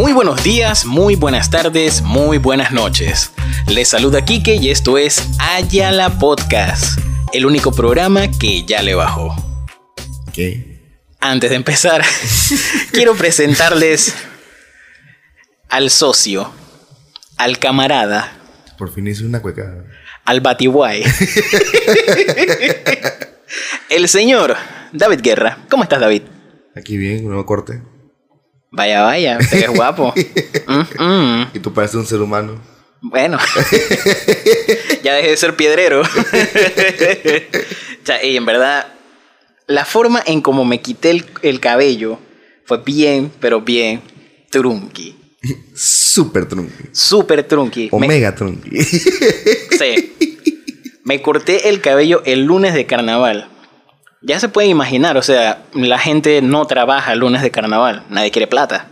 Muy buenos días, muy buenas tardes, muy buenas noches. Les saluda Kike y esto es Ayala Podcast, el único programa que ya le bajó. ¿Qué? Antes de empezar, quiero presentarles al socio, al camarada, Por fin hice una cueca. al batiguay. el señor David Guerra. ¿Cómo estás, David? Aquí bien, nuevo corte. Vaya, vaya, te ves guapo. Mm, mm. Y tú pareces un ser humano. Bueno, ya dejé de ser piedrero. O sea, y en verdad, la forma en como me quité el, el cabello fue bien, pero bien trunky. Super trunky. Súper trunky. Me- Omega trunky. sí. Me corté el cabello el lunes de carnaval. Ya se pueden imaginar, o sea, la gente no trabaja lunes de carnaval, nadie quiere plata.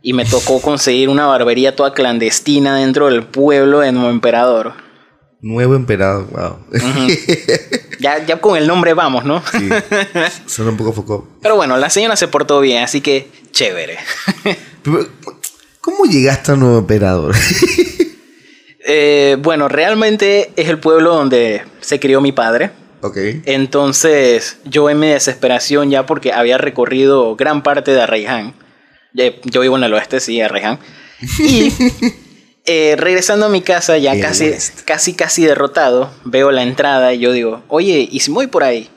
Y me tocó conseguir una barbería toda clandestina dentro del pueblo de Nuevo Emperador. Nuevo emperador, wow. Ya, ya con el nombre vamos, ¿no? Sí. Suena un poco foco. Pero bueno, la señora se portó bien, así que chévere. ¿Cómo llegaste a nuevo emperador? Eh, bueno, realmente es el pueblo donde se crió mi padre. Ok. Entonces, yo en mi desesperación ya porque había recorrido gran parte de Arraiján. Ya- Yo vivo en el oeste, sí, Arraiján. Y eh, regresando a mi casa, ya casi, casi, casi derrotado, veo la entrada y yo digo, oye, ¿y si voy por ahí?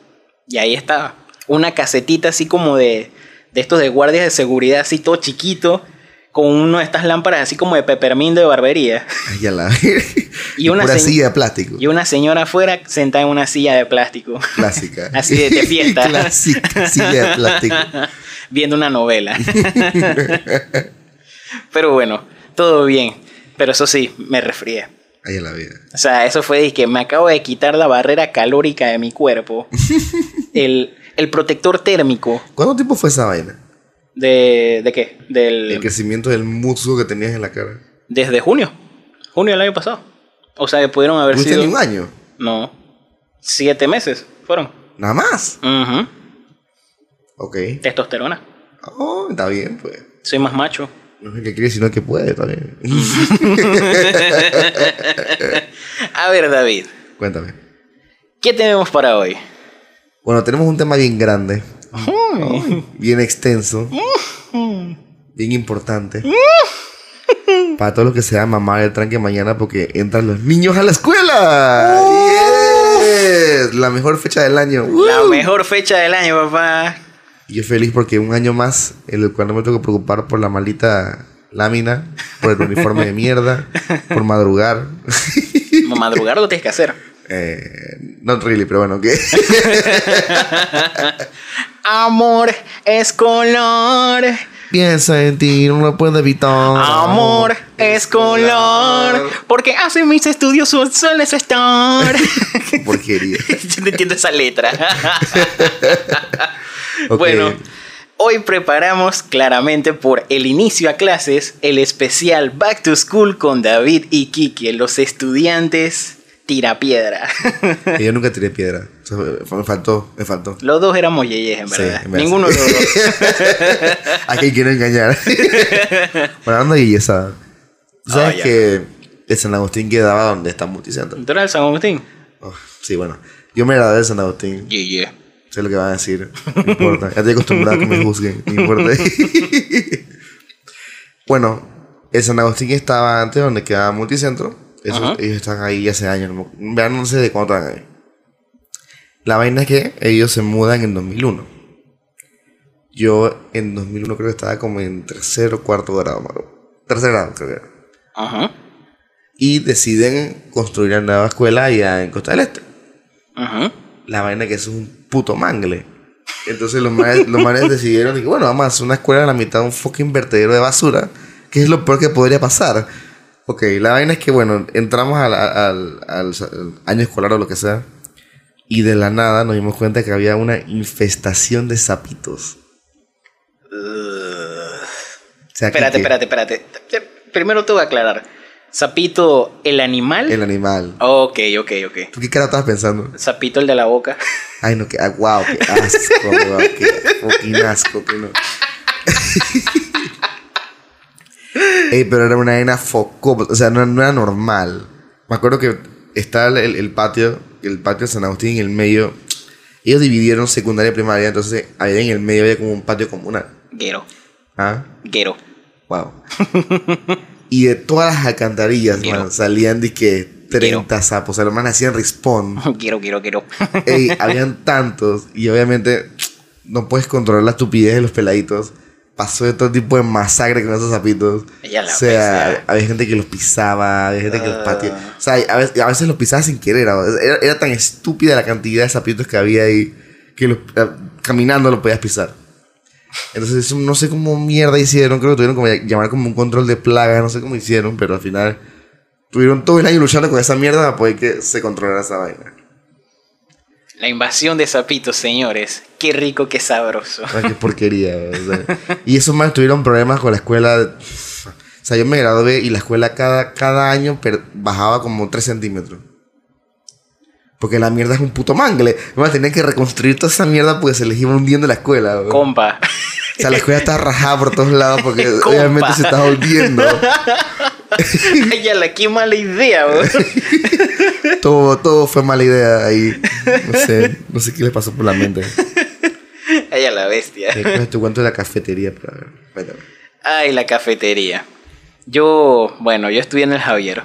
Y ahí estaba. Una casetita así como de, de estos de guardias de seguridad, así todo chiquito, con una de estas lámparas así como de pepermindo de barbería. Ay, ya la. Y una pura silla de plástico. Y una señora afuera sentada en una silla de plástico. Clásica. Así de- de fiesta. Clásica silla de plástico. viendo una novela. Pero bueno, todo bien. Pero eso sí, me resfrié. Ay, la vida. O sea, eso fue de que me acabo de quitar la barrera calórica de mi cuerpo. El, el protector térmico. ¿Cuánto tiempo fue esa vaina? ¿De, de qué? El Del, crecimiento del musgo que tenías en la cara. desde junio. Junio del año pasado. O sea, que pudieron haber ¿Tuviste sido... ni un año? No. Siete meses fueron. Nada más. Ujú. Ok. Testosterona. Oh, está bien, pues. Soy más macho. No es que quiere, sino que puede también. A ver, David. Cuéntame. ¿Qué tenemos para hoy? Bueno, tenemos un tema bien grande, bien extenso, bien importante. Para todos los que se van a mamar el tranque mañana porque entran los niños a la escuela. Yes. La mejor fecha del año. La mejor fecha del año, papá. Y yo feliz porque un año más en el cual no me tengo que preocupar por la maldita lámina, por el uniforme de mierda, por madrugar. Madrugar lo tienes que hacer. Eh, not really, pero bueno, ¿qué? Amor es color. Piensa en ti, no lo puedo evitar. Amor es color. Porque hace mis estudios sueles estar. Qué porquería. Yo no entiendo esa letra. Bueno, hoy preparamos claramente por el inicio a clases el especial Back to School con David y Kiki, los estudiantes tirapiedra. Y Yo nunca tiré piedra. Me faltó, me faltó. Los dos éramos yeyes, en verdad. Ninguno de los dos. ¿A quién quiero engañar? bueno, hablando de guillesada. ¿Tú ¿Sabes ya. que el San Agustín quedaba donde está Multicentro? ¿Tú eras el San Agustín? Oh, sí, bueno. Yo me gradué de San Agustín. Yeye. Sé lo que van a decir. No importa. Ya estoy acostumbrado a que me juzguen. No importa. bueno, el San Agustín estaba antes donde quedaba Multicentro. Ellos están ahí hace años. Vean, no sé de cuándo están ahí. La vaina es que ellos se mudan en 2001. Yo en 2001 creo que estaba como en tercero o cuarto grado, mano. Tercer grado, creo que era. Ajá. Y deciden construir una nueva escuela allá en Costa del Este. Ajá. La vaina es que eso es un puto mangle. Entonces los manes, los manes decidieron que bueno, vamos a hacer una escuela a la mitad de un fucking vertedero de basura, que es lo peor que podría pasar. Ok, la vaina es que bueno, entramos al, al- al- al año escolar o lo que sea, y de la nada nos dimos cuenta que había una infestación de sapitos. O sea, Espérate, que espérate, espérate. Primero te voy a aclarar. Sapito, el animal. El animal. Ok, ok, ok. ¿Tú qué cara estabas pensando? Sapito, el de la boca. Ay, no, que, ah, wow, qué asco, wow, qué fucking asco, que no. Ey, pero era una arena foco, o sea, no, no era normal. Me acuerdo que estaba el, el patio, el patio de San Agustín en el medio. Ellos dividieron secundaria y primaria, entonces ahí en el medio había como un patio comunal. Guero. ¿Ah? Guero. Wow. y de todas las alcantarillas, Quiero. man, salían de que Quiero. 30 sapos. O sea, los manes hacían respawn. Quiero, quiero, quiero. Ey, habían tantos. Y obviamente no puedes controlar la estupidez de los peladitos. Pasó de todo tipo de masacre con esos sapitos. O sea, bestia. había gente que los pisaba, había gente que los Ah. pateaba. O sea, a veces, a veces los pisaba sin querer. Era, era tan estúpida la cantidad de sapitos que había ahí que los- eh, caminando lo podías pisar. Entonces, no sé cómo mierda hicieron. Creo que tuvieron como llamar como un control de plaga. No sé cómo hicieron, pero al final tuvieron todo el año luchando con esa mierda para poder que se controlara esa vaina. La invasión de sapitos, señores. Qué rico, qué sabroso. Ay, qué porquería. o sea. Y esos más tuvieron problemas con la escuela. O sea, yo me gradué y la escuela cada, cada año bajaba como 3 centímetros. Porque la mierda es un puto mangle. Además, tenían que reconstruir toda esa mierda porque se les iba hundiendo la escuela. weón. Compa. O sea, la escuela estaba rajada por todos lados porque Compa. obviamente se estaba hundiendo. Ella la qué mala idea, weón. Todo, todo fue mala idea ahí. No sé, no sé qué le pasó por la mente. Ella la bestia. Eh, ¿Cuál es tu cuento de la cafetería? Cuéntame. Ay, la cafetería. Yo, bueno, yo estudié en el Javier.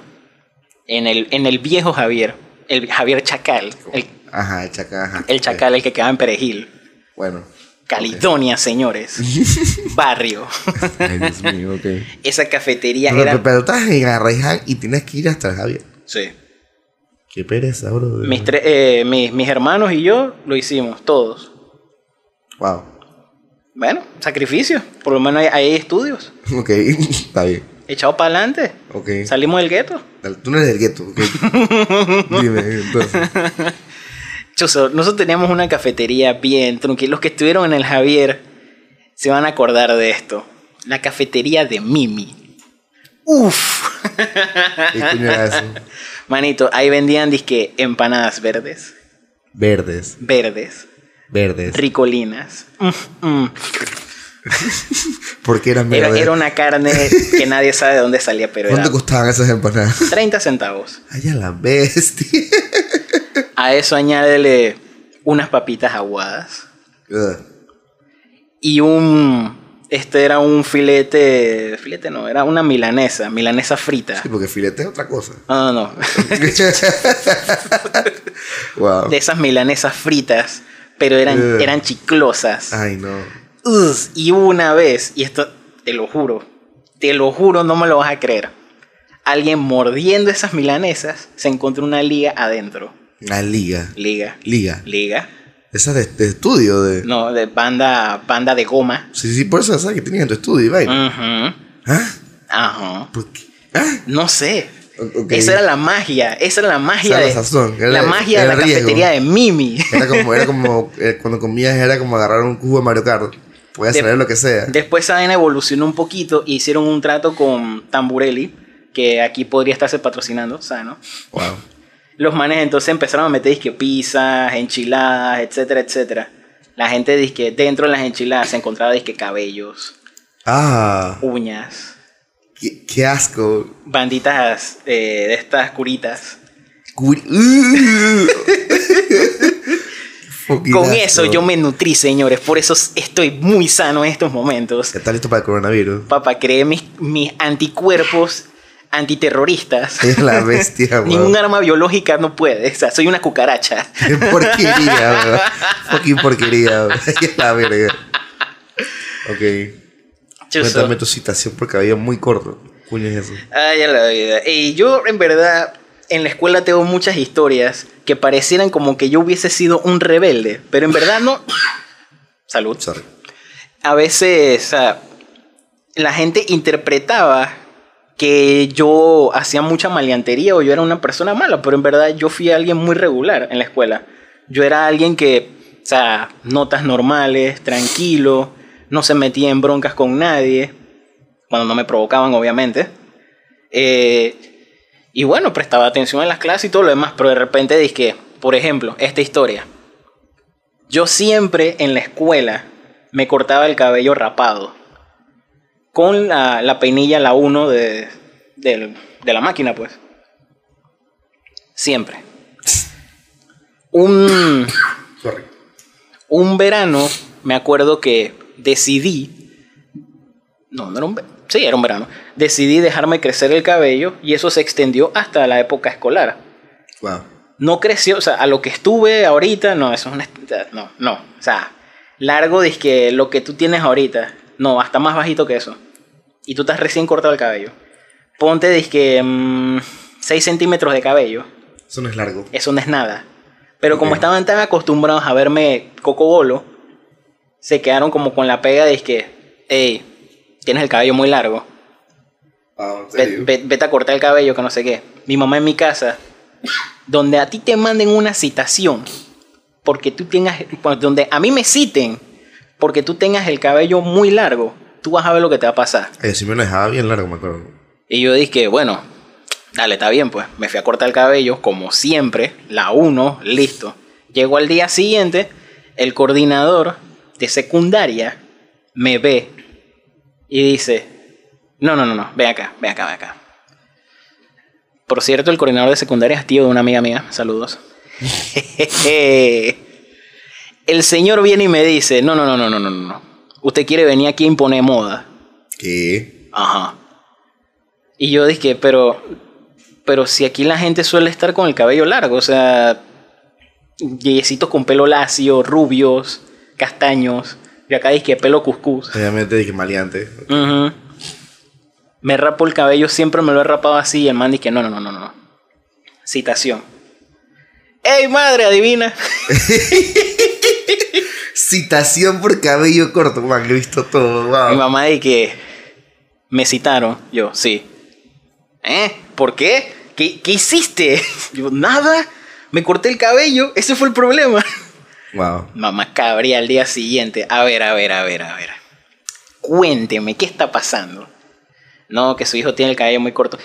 En el, en el viejo Javier. El Javier Chacal. El, Ajá, el chacal. Ajá. el Chacal, el que quedaba en Perejil. Bueno. Caledonia, señores. Barrio. Ay, Dios mío, ok. Esa cafetería Pero, era. pero, pero estás en Arraiján y tienes que ir hasta el Javier. Sí. Qué pereza, bro. Mis, eh, mis, mis hermanos y yo lo hicimos, todos. Wow. Bueno, sacrificio. Por lo menos hay, hay estudios. Ok, está bien. Echado para adelante. Ok. Salimos del gueto. Tú no eres del gueto, ok. Dime, entonces. Chuzo, nosotros teníamos una cafetería bien tranquila. Los que estuvieron en el Javier se van a acordar de esto. La cafetería de Mimi. Uf. ¿Qué coño era eso? Manito, ahí vendían disque empanadas verdes. Verdes. Verdes. Verdes. Ricolinas. Mm, mm. ¿Por qué eran Era, verdes? era una carne que nadie sabe de dónde salía, pero ¿Cuánto era costaban esas empanadas? 30 centavos. Ay, a la bestia. A eso añádele unas papitas aguadas. Ugh. Y un. Este era un filete. Filete no, era una milanesa. Milanesa frita. Sí, porque filete es otra cosa. No, no, no. wow. De esas milanesas fritas. Pero eran, eran chiclosas. Ay, no. Y una vez, y esto te lo juro, te lo juro, no me lo vas a creer. Alguien mordiendo esas milanesas se encontró una liga adentro. La liga. Liga. Liga. Liga. Esa de, de estudio. de No, de banda, banda de goma. Sí, sí, por eso esa que tenías en tu estudio, vaina. Ujú. ¿Ah? Ajá. ¿Por qué? ¿Ah? No sé. O-. Esa era la magia. Esa era la magia Esa era de. la sazón, era- la magia de la riesgo. cafetería de Mimi. Era como, era como eh, cuando comías, era como agarrar un cubo de Mario Kart. De- saber lo que sea. Después esa vaina evolucionó un poquito y hicieron un trato con Tamburelli, que aquí podría estarse patrocinando, sano. Wow. Los manes entonces empezaron a meter disque pizzas, enchiladas, etcétera, etcétera. La gente disque dentro de las enchiladas se encontraba disque cabellos, Ah, uñas, qué, qué asco. banditas eh, de estas curitas. Curi- Con eso yo me nutrí, señores. Por eso estoy muy sano en estos momentos. ¿Estás listo para el coronavirus? Papá, creé mis, mis anticuerpos antiterroristas. Es la bestia, weón. Ningún arma biológica no puede. O sea, soy una cucaracha. Qué porquería, weón. Fucking porquería, weón. Es la verga. Ok. Chuzo. Cuéntame tu citación porque había muy corto. Coño es eso. Ay, a la vida. Y yo, en verdad, en la escuela tengo muchas historias que parecieran como que yo hubiese sido un rebelde. Pero en verdad no. Salud. Sorry. A veces, o sea, la gente interpretaba que yo hacía mucha maleantería o yo era una persona mala, pero en verdad yo fui alguien muy regular en la escuela. Yo era alguien que, o sea, notas normales, tranquilo, no se metía en broncas con nadie, cuando no me provocaban, obviamente. Eh, y bueno, prestaba atención en las clases y todo lo demás, pero de repente dije, por ejemplo, esta historia. Yo siempre en la escuela me cortaba el cabello rapado. Con la, la peinilla, la 1 de, de la máquina, pues. Siempre. Un, Sorry. un verano, me acuerdo que decidí. No, no era un. ve- Sí, era un verano. Decidí dejarme crecer el cabello y eso se extendió hasta la época escolar. Wow. No creció, o sea, a lo que estuve ahorita, no, eso es una. No, no. O sea, largo de que lo que tú tienes ahorita, no, hasta más bajito que eso. Y tú estás recién cortado el cabello. Ponte, disque, 6 centímetros de cabello. Eso no es largo. Eso no es nada. Pero como estaban tan acostumbrados a verme cocobolo, se quedaron como con la pega de que, hey, tienes el cabello muy largo. Wow, ¿en Ve- serio? ve- vete a cortar el cabello, que no sé qué. Mi mamá en mi casa, donde a ti te manden una citación, porque tú tengas, pues, donde a mí me citen, porque tú tengas el cabello muy largo, tú vas a ver lo que te va a pasar. Eh, sí me lo dejaba bien largo, me acuerdo. Y yo dije, bueno, dale, está bien, pues. Me fui a cortar el cabello, como siempre, la 1, listo. Llego al día siguiente, el coordinador de secundaria me ve y dice, no, no, no, no, ven acá, ven acá, ven acá. Por cierto, el coordinador de secundaria es tío de una amiga mía, saludos. el señor viene y me dice, no, no, no, no, no, no, no. Usted quiere venir aquí a imponer moda. ¿Qué? Ajá. Y yo dije, pero, pero si aquí la gente suele estar con el cabello largo, o sea, yeyecitos con pelo lacio, rubios, castaños, y acá dije pelo cuscús. Obviamente dije maleante. Ujú. Me rapo el cabello, siempre me lo he rapado así, y el man dice, no, no, no, no, no. Citación. ¡Ey, madre, adivina! Citación por cabello corto. Man, he visto todo. Mi Wow. mamá dice que me citaron. Yo, sí. ¿Eh? ¿Por qué? ¿Qué, qué hiciste? Yo, nada. Me corté el cabello. Ese fue el problema. Wow. Mamá cabría al día siguiente. A ver, a ver, a ver, a ver. Cuénteme, ¿qué está pasando? No, que su hijo tiene el cabello muy corto.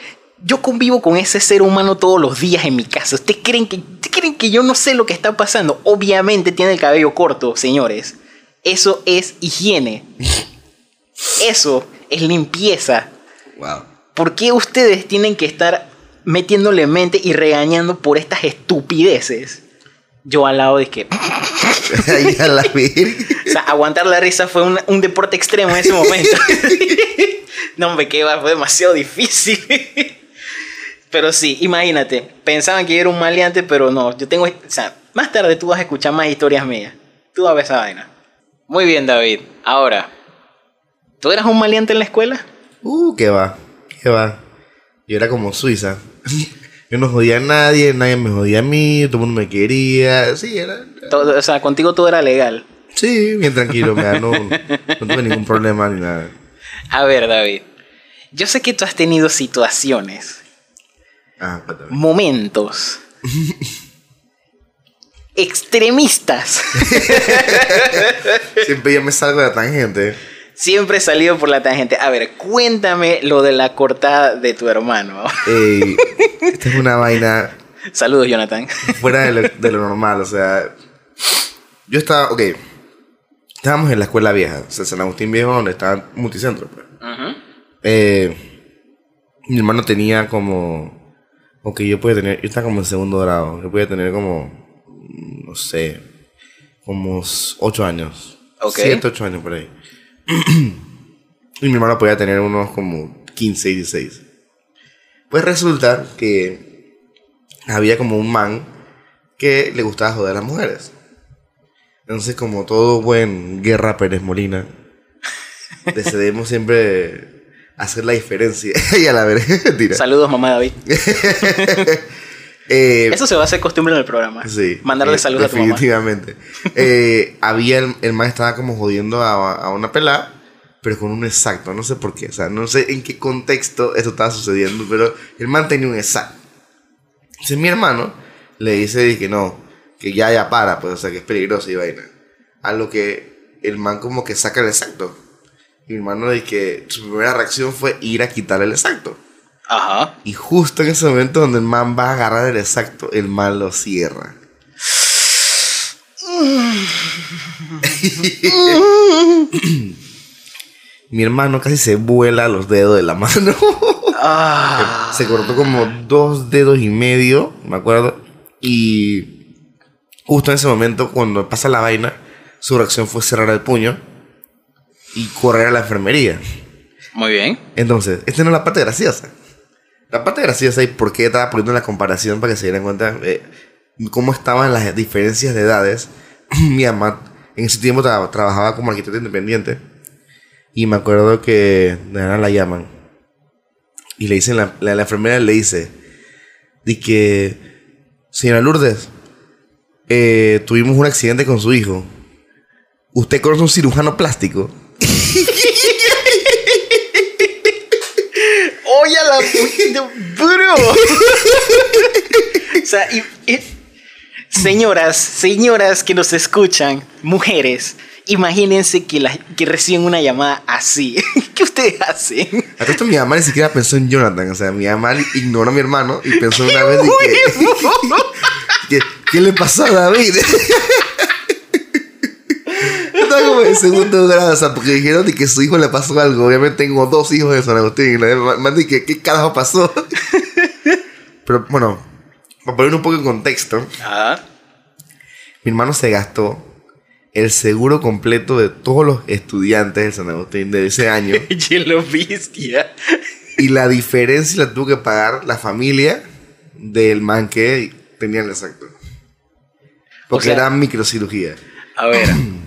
Yo convivo con ese ser humano todos los días en mi casa. ¿Ustedes creen que, creen que yo no sé lo que está pasando? Obviamente tiene el cabello corto, señores. Eso es higiene. Eso es limpieza. Wow. ¿Por qué ustedes tienen que estar metiéndole mente y regañando por estas estupideces? Yo al lado de que... La. O sea, aguantar la risa fue un, un deporte extremo en ese momento. no, hombre, que va, fue demasiado difícil. Pero sí, imagínate, pensaban que yo era un maleante, pero no, yo tengo, o sea, más tarde tú vas a escuchar más historias mías. Tú vas a ver esa vaina. Muy bien, David. Ahora, ¿tú eras un maleante en la escuela? Uh, qué va. Qué va. Yo era como Suiza. Yo no jodía a nadie, nadie me jodía a mí, todo el mundo me quería. Sí, era. Todo- o sea, contigo todo era legal. Sí, bien tranquilo, mira, no, no tuve ningún problema ni nada. A ver, David. Yo sé que tú has tenido situaciones, Ah, momentos extremistas. Siempre yo me salgo de la tangente. Siempre he salido por la tangente. A ver, cuéntame lo de la cortada de tu hermano. Ey, esta es una vaina Saludos, Jonathan. fuera de lo, de lo normal, o sea. Yo estaba, ok. Estábamos en la escuela vieja, o sea, San Agustín Viejo, donde estaba Multicentro. Pues. Eh, mi hermano tenía como. Ok, yo podía tener. Yo estaba como en segundo grado. Yo podía tener como. No sé. Como 8 años. Ok. 7, 8 años por ahí. y mi hermano podía tener unos como 15, 16. Pues resulta que había como un man que le gustaba joder a las mujeres. Entonces, como todo buen Guerra Pérez Molina, decidimos siempre hacer la diferencia. y a la vez, mentira. Saludos, mamá David. Eh, Eso se va a hacer costumbre en el programa. sí. Mandarle eh, saludos a tu mamá. Definitivamente. Eh, había, el, el man estaba como jodiendo a, a una pelada, pero con un exacto. No sé por qué. O sea, no sé en qué contexto eso estaba sucediendo, pero el man tenía un exacto. Entonces mi hermano le dice que no, que ya, ya para, pues, o sea, que es peligroso y vaina. A lo que el man como que saca el exacto. Mi hermano dice que su primera reacción fue ir a quitar el exacto. Ajá. Y justo en ese momento donde el man va a agarrar el exacto, el man lo cierra. Mi hermano casi se vuela los dedos de la mano. Ah. se cortó como dos dedos y medio, me acuerdo. Y justo en ese momento, cuando pasa la vaina, su reacción fue cerrar el puño y correr a la enfermería. Muy bien. Entonces, esta no es la parte graciosa. La parte graciosa y por qué estaba poniendo la comparación para que se dieran cuenta eh, cómo estaban las diferencias de edades. Mi mamá en ese tiempo tra- trabajaba como arquitecto independiente y me acuerdo que nada la llaman y le dicen, la, la, la enfermera le dice, de que, señora Lourdes, eh, tuvimos un accidente con su hijo. ¿Usted conoce un cirujano plástico? Oye, la bro. o sea, y- y- señoras, señoras que nos escuchan, mujeres, imagínense que, la, que reciben una llamada así. ¿Qué ustedes hacen? A esto mi mamá ni siquiera pensó en Jonathan. O sea, mi mamá ignoró a mi hermano y pensó una vez que, que- ¿Qué le pasó a David? Estaba como en segundo grado, o sea, porque dijeron de que su hijo le pasó algo. Obviamente tengo dos hijos de San Agustín. Y que ¿qué carajo pasó? Pero bueno, para poner un poco en contexto, Ah, mi hermano se gastó el seguro completo de todos los estudiantes de San Agustín de ese año. hielo bestia. Y la diferencia la tuvo que pagar la familia del man que tenía el exacto. Porque sea- era microcirugía. A ver.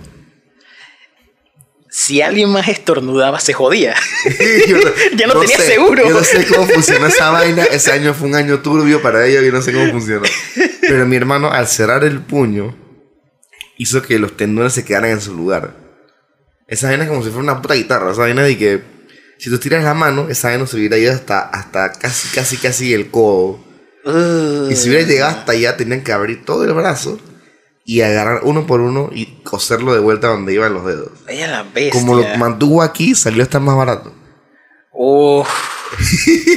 Si alguien más estornudaba, se jodía. Yo Ya no tenía sé, seguro. Yo no sé cómo funcionó esa vaina. Ese año fue un año turbio para ellos y no sé cómo funcionó. Pero mi hermano, al cerrar el puño, hizo que los tendones se quedaran en su lugar. Esa vaina es como si fuera una puta guitarra. Esa vaina de que si tú tiras la mano, esa vaina se hubiera ido hasta, hasta casi, casi, casi el codo. Y si hubiera llegado hasta allá, tenían que abrir todo el brazo y agarrar uno por uno y coserlo de vuelta donde iban los dedos. Ella la bestia. Como lo mantuvo aquí, salió hasta más barato. Uf.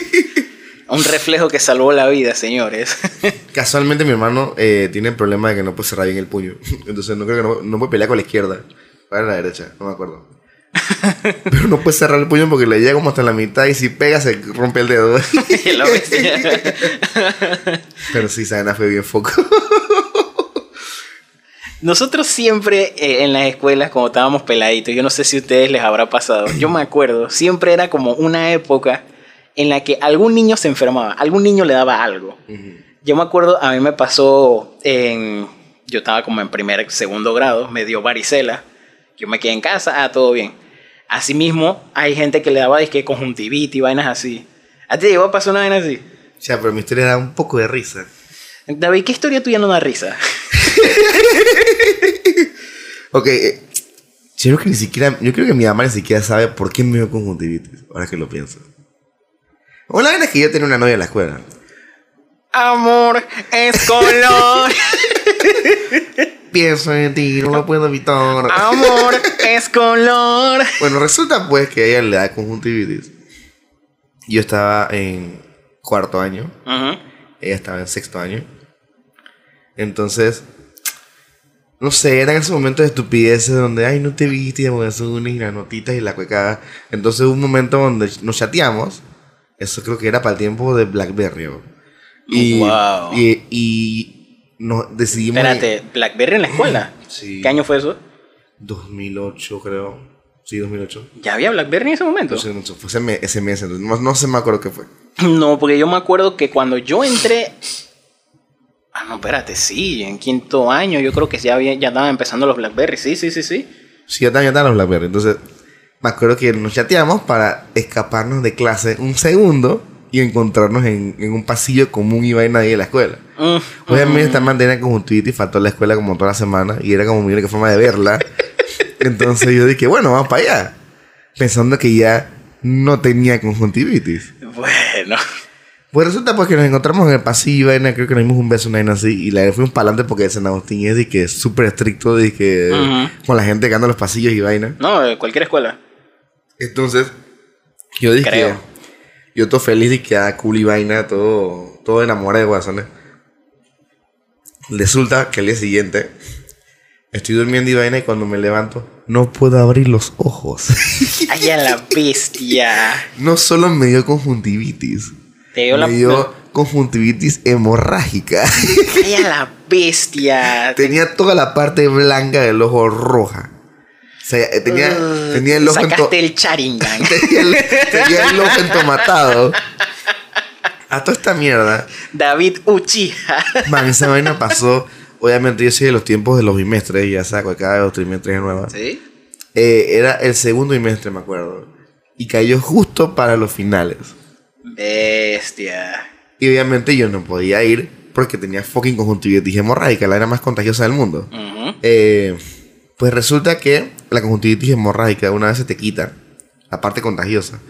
Un reflejo que salvó la vida, señores. Casualmente mi hermano eh, tiene el problema de que no puede cerrar bien el puño. Entonces no creo que no, no puede pelear con la izquierda. Para la derecha, no me acuerdo. Pero no puede cerrar el puño porque le llega como hasta la mitad y si pega se rompe el dedo. Pero sí, Sana fue bien foco. Nosotros siempre eh, en las escuelas, cuando estábamos peladitos, yo no sé si a ustedes les habrá pasado, yo me acuerdo, siempre era como una época en la que algún niño se enfermaba, algún niño le daba algo. Yo me acuerdo, a mí me pasó en. Yo estaba como en primer, segundo grado, me dio varicela. Yo me quedé en casa, ah, todo bien. Asimismo, hay gente que le daba disque conjuntivitis y vainas así. ¿A ti te llegó a pasar una vaina así? O sea, pero mi historia da un poco de risa. David, ¿qué historia tuya no da risa? Ok, eh, yo creo que ni siquiera, yo creo que mi mamá ni siquiera sabe por qué me dio conjuntivitis, ahora que lo pienso. Una vez es que yo tenía una novia en la escuela. Amor es color. Pienso en ti, no lo puedo evitar. Amor es color. Bueno, resulta pues que a ella le da conjuntivitis. Yo estaba en cuarto año, ella estaba en sexto año. Entonces, no sé, eran esos momentos de estupideces donde, ay, no te viste, y y las notitas y la cuecada. Entonces hubo un momento donde nos chateamos. Eso creo que era para el tiempo de Blackberry. ¿no? Y, Wow. y, y nos decidimos... Espérate, Blackberry en la escuela. Sí. ¿Qué año fue eso? 2008, creo. Sí, 2008. ¿Ya había Blackberry en ese momento? No sé, fue ese mes, ese mes, no, no se me acuerdo qué fue. No, porque yo me acuerdo que cuando yo entré. Ah, no, espérate, sí, en quinto año yo creo que ya, había, ya estaban empezando los Blackberry. Sí, sí, sí, sí. Sí, yo también estaba en los Blackberry. Entonces, me acuerdo que nos chateamos para escaparnos de clase un segundo y encontrarnos en, en un pasillo común y vaina ahí de la escuela. Mm, Obviamente, esta man tenía conjuntivitis y faltó a la escuela como toda la semana y era como mi única forma de verla. Entonces, yo dije, bueno, vamos para allá. Pensando que ya no tenía conjuntivitis. Bueno. Pues resulta pues que nos encontramos en el pasillo y vaina, creo que nos dimos un beso, una vaina así, y la fuimos para adelante porque San Agustín es de que es súper estricto de que Ujú. con la gente que anda en los pasillos y vaina. No, cualquier escuela. Entonces, yo dije, Creo. yo todo feliz de que a cool y vaina, todo, todo enamorado de guasones. Resulta que al día siguiente Estoy durmiendo y vaina y cuando me levanto, no puedo abrir los ojos. Ay, a la bestia. no solo me dio conjuntivitis, Te dio la. me dio conjuntivitis hemorrágica. Ay, a la bestia. tenía toda la parte blanca del ojo roja. O sea, tenía, Uh, tenía el ojo ento- Sacaste el charingan. tenía el, tenía el ojo entomatado. A toda esta mierda, David Uchiha. man, esa vaina pasó. Obviamente, yo soy de los tiempos de los bimestres, ya saco cada dos trimestres nuevas. ¿Sí? Eh, era el segundo bimestre, me acuerdo. Y cayó justo para los finales. Bestia. Y obviamente yo no podía ir porque tenía fucking conjuntivitis hemorrágica, la era más contagiosa del mundo. Ujú. Eh, pues resulta que la conjuntivitis hemorrágica una vez se te quita, la parte contagiosa,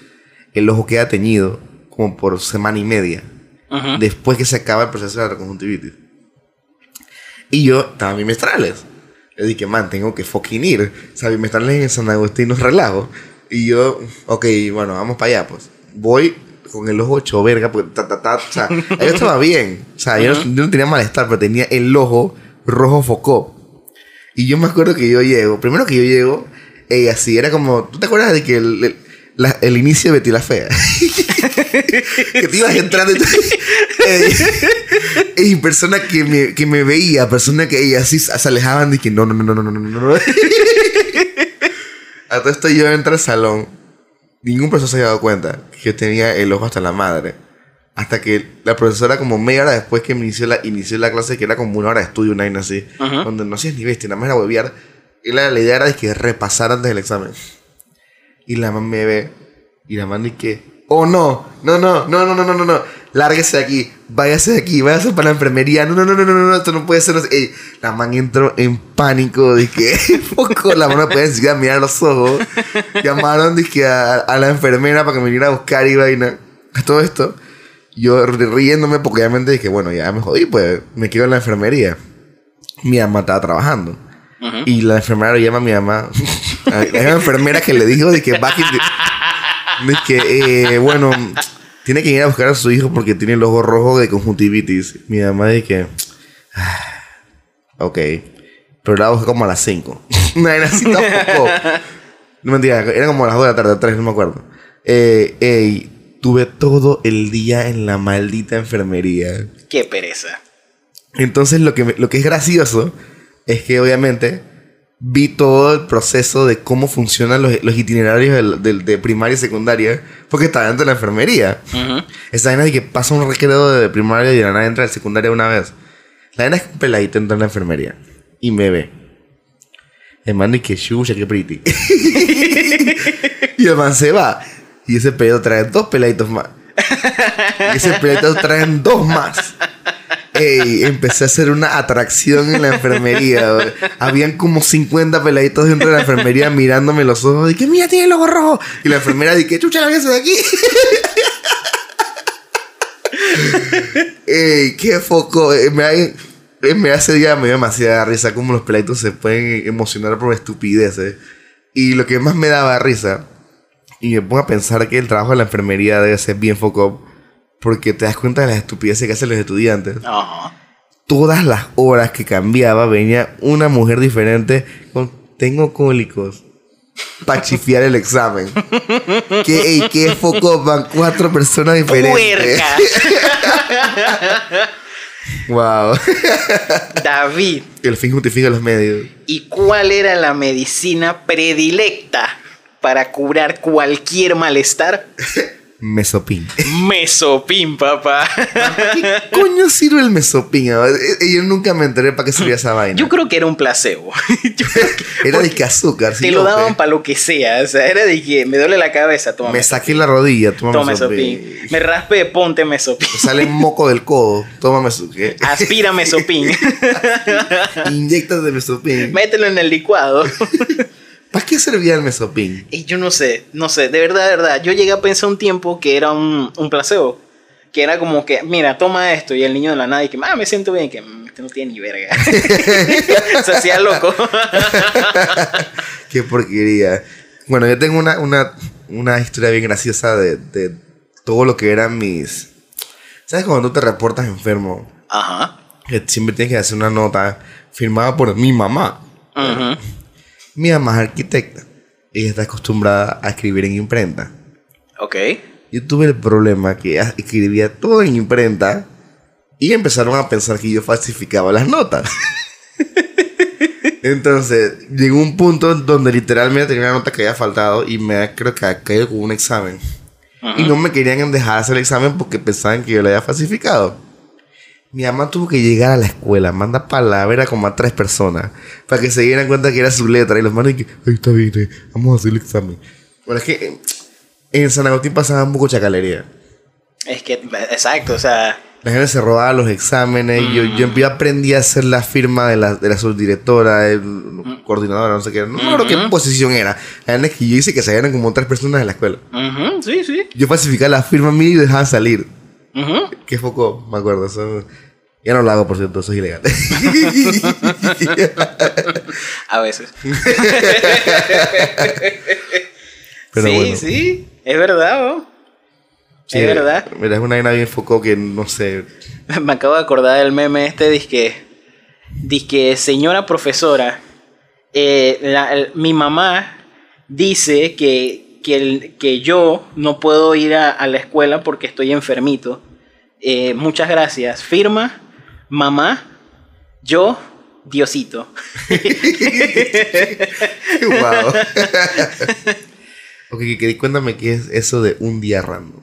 el ojo queda teñido como por semana y media, Ujú. después que se acaba el proceso de la conjuntivitis. Y yo estaba en bimestrales. Yo dije, man, tengo que fucking ir. O sea, bimestrales en San Agustín nos relajo. Y yo, ok, bueno, vamos para allá, pues. Voy con el ojo hecho verga, porque ta, ta, ta, o sea, yo estaba bien. O sea, yo, no, yo no tenía malestar, pero tenía el ojo rojo focó. Y yo me acuerdo que yo llego, primero que yo llego, ella así, era como, ¿tú te acuerdas de que el, el, la- el inicio de Betty la Fea? que te ibas entrando y tú, y persona que me, que me veía, persona que ella así se alejaban de que no, no, no, no, no, no, no, no. A todo esto yo entro al salón. Ningún profesor se había dado cuenta que tenía el ojo hasta la madre. Hasta que la profesora, como media hora después que me inició la, inició la clase, que era como una hora de estudio, una vaina así, donde no hacías ni bestia, nada más era huevear. Y la, la idea era de que repasar antes del examen. Y la mamá me ve, y la mamá que, oh no, no, no, no, no, no, no, no, no, lárguese de aquí, váyase de aquí, váyase para la enfermería, no, no, no, no, no, no, esto no puede ser. no sé". Ey, la man entró en pánico, dije, poco, la mano ni siquiera mirar los ojos. Llamaron, dije, a, a la enfermera para que me viniera a buscar y vaina. Todo esto, yo ri- riéndome porque obviamente dije, bueno, ya me jodí, pues me quedo en la enfermería. Mi mamá estaba trabajando. Ujú. Y la enfermera lo llama a mi mamá. Hay una enfermera que le dijo de que va que, de que eh, bueno, tiene que ir a buscar a su hijo porque tiene el ojo rojo de conjuntivitis. Mi mamá dice que "Ah, ok, pero la busca como a las 5. No, era así tampoco. No mentira, era como a las 2 de la tarde, 3, no me acuerdo. Eh, ey, tuve todo el día en la maldita enfermería. Qué pereza. Entonces lo que, me- lo que es gracioso es que obviamente vi todo el proceso de cómo funcionan los, los itinerarios del- del- de primaria y secundaria porque estaba dentro de la enfermería. Ujú. Esa vaina de que pasa un recreo de primaria y de la nada entra de secundaria una vez. La vaina es que un peladito entra en la enfermería y me ve. El man dice que chucha, que pretty. y el man se va. Y ese peladito trae dos peladitos más. Y ese peladito traen dos más. Ey, empecé a hacer una atracción en la enfermería. Habían como 50 peladitos dentro de la enfermería mirándome los ojos. Y mira, tiene el ojo rojo. Y la enfermera dice, chucha, la de aquí. Ey, qué foco. Eh, eh, me hace día me dio demasiada risa como los peladitos se pueden emocionar por estupideces. Y lo que más me daba risa, y me pongo a pensar que el trabajo de la enfermería debe ser bien foco, porque te das cuenta de las estupideces que hacen los estudiantes. Ajá. Todas las horas que cambiaba venía una mujer diferente con tengo cólicos. Para chifiar el examen. ¿Qué, ey, qué foco van cuatro personas diferentes? Puerca. Wow. David. El fin justifica los medios. ¿Y cuál era la medicina predilecta para curar cualquier malestar? Mesopin. Mesopin, papá. ¿Qué coño sirve el mesopin? A ver, eh, Yo nunca me enteré para qué servía esa vaina. Yo creo que era un placebo. Yo creo que- Era de que azúcar. sí, Te lo loco. daban para lo que sea. O sea, era de que me duele la cabeza, toma Me mesopin. saqué la rodilla, toma, Toma mesopin. mesopin. Me raspe, ponte mesopin. Me sale moco del codo, toma mesopin. Aspira mesopin. Inyectas de mesopin. Mételo en el licuado. ¿Para qué servía el mesopin? Y yo no sé, no sé, de verdad, de verdad. Yo llegué a pensar un tiempo que era un, un placebo. Que era como que, mira, toma esto. Y el niño de la nada, y que, ah, me siento bien. Que "Mm, este no tiene ni verga. Se hacía loco. Qué porquería. Bueno, yo tengo una, una, una historia bien graciosa de, de todo lo que eran mis... ¿Sabes cuando tú te reportas enfermo? Ajá. Que siempre tienes que hacer una nota firmada por mi mamá. Ujú. Mi mamá es arquitecta. Ella está acostumbrada a escribir en imprenta. Ok. Yo tuve el problema que ella escribía todo en imprenta y empezaron a pensar que yo falsificaba las notas. Entonces, llegó un punto donde literalmente tenía una nota que había faltado y me creo que había caído con un examen. Y no me querían dejar hacer el examen porque pensaban que yo lo había falsificado. Mi mamá tuvo que llegar a la escuela, manda palabra como a tres personas para que se dieran cuenta que era su letra y los manos y que, ay, está bien, eh, vamos a hacer el examen. Bueno, es que eh, en San Agustín pasaba un poco chacalería. Es que, exacto, o sea, La gente se robaba los exámenes. Yo, yo, yo aprendí a hacer la firma de la, de la subdirectora, de, coordinadora, no sé qué. No me acuerdo qué posición era. La verdad es que yo hice que salieran como tres personas en la escuela. ujú, sí, sí. Yo falsificaba la firma mía y dejaban salir. Ujú. Qué foco, me acuerdo. Ya no lo hago, por cierto, eso es ilegal. A veces. Pero sí, bueno. sí, es verdad. Sí, es verdad. Mira, es una vaina bien foco que no sé. Me acabo de acordar del meme este, disque, disque señora profesora, eh, la- el- mi mamá dice que, que, el- que yo no puedo ir a, a la escuela porque estoy enfermito. Eh, muchas gracias. Firma, mamá, yo, Diosito. wow. ok, cuéntame qué es eso de un día random.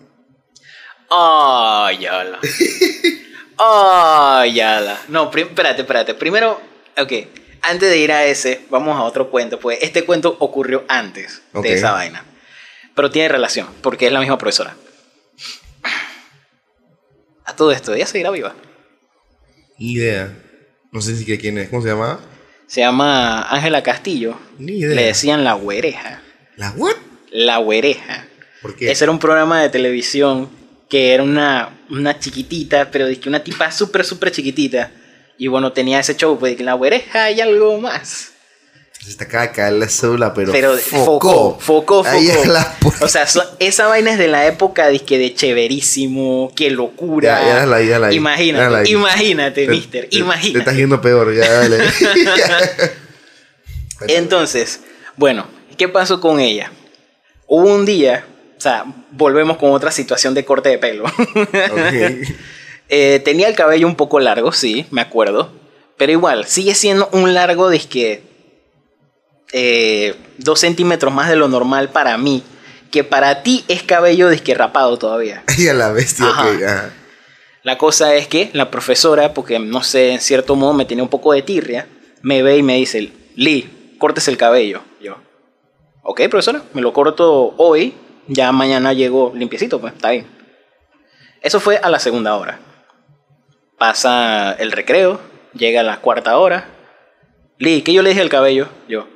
Ay, yala. Ay, yala. No, prim- espérate, espérate. Primero, ok. Antes de ir a ese, vamos a otro cuento. Pues este cuento ocurrió antes de esa vaina. Pero tiene relación, porque es la misma profesora. A todo esto, ella seguirá viva. Ni idea. No sé siquiera quién es. ¿Cómo se llama? Se llama Ángela Castillo. Ni idea. Le decían la güereja. ¿La what? La güereja. ¿Por qué? Ese era un programa de televisión que era una, una chiquitita, pero que una tipa súper, súper chiquitita. Y bueno, tenía ese show, pues, que la güereja y algo más. Se está acá de caer la cédula, pero, Pero focó. focó, focó, Ahí focó. es la pu- O sea, esa vaina es de la época dizque de chéverísimo, qué locura. Ya, ya ahí, déjala ahí. Imagínate, ahí. imagínate, Te- mister, te- Te imagínate. estás yendo peor, ya dale. Entonces, bueno, ¿qué pasó con ella? Hubo un día, o sea, volvemos con otra situación de corte de pelo. Ok. Eh, tenía el cabello un poco largo, sí, me acuerdo. Pero igual, sigue siendo un largo de que eh, dos centímetros más de lo normal para mí. Que para ti es cabello disque rapado todavía. Ahí a la bestia, Ajá. La cosa es que la profesora, porque no sé, en cierto modo me tenía un poco de tirria, me ve y me dice, Lee, cortes el cabello. Yo, ok, profesora, me lo corto hoy, ya mañana llego limpiecito, pues está bien. Eso fue a la segunda hora. Pasa el recreo, llega a la cuarta hora. Lee, ¿qué yo le dije al cabello? Yo,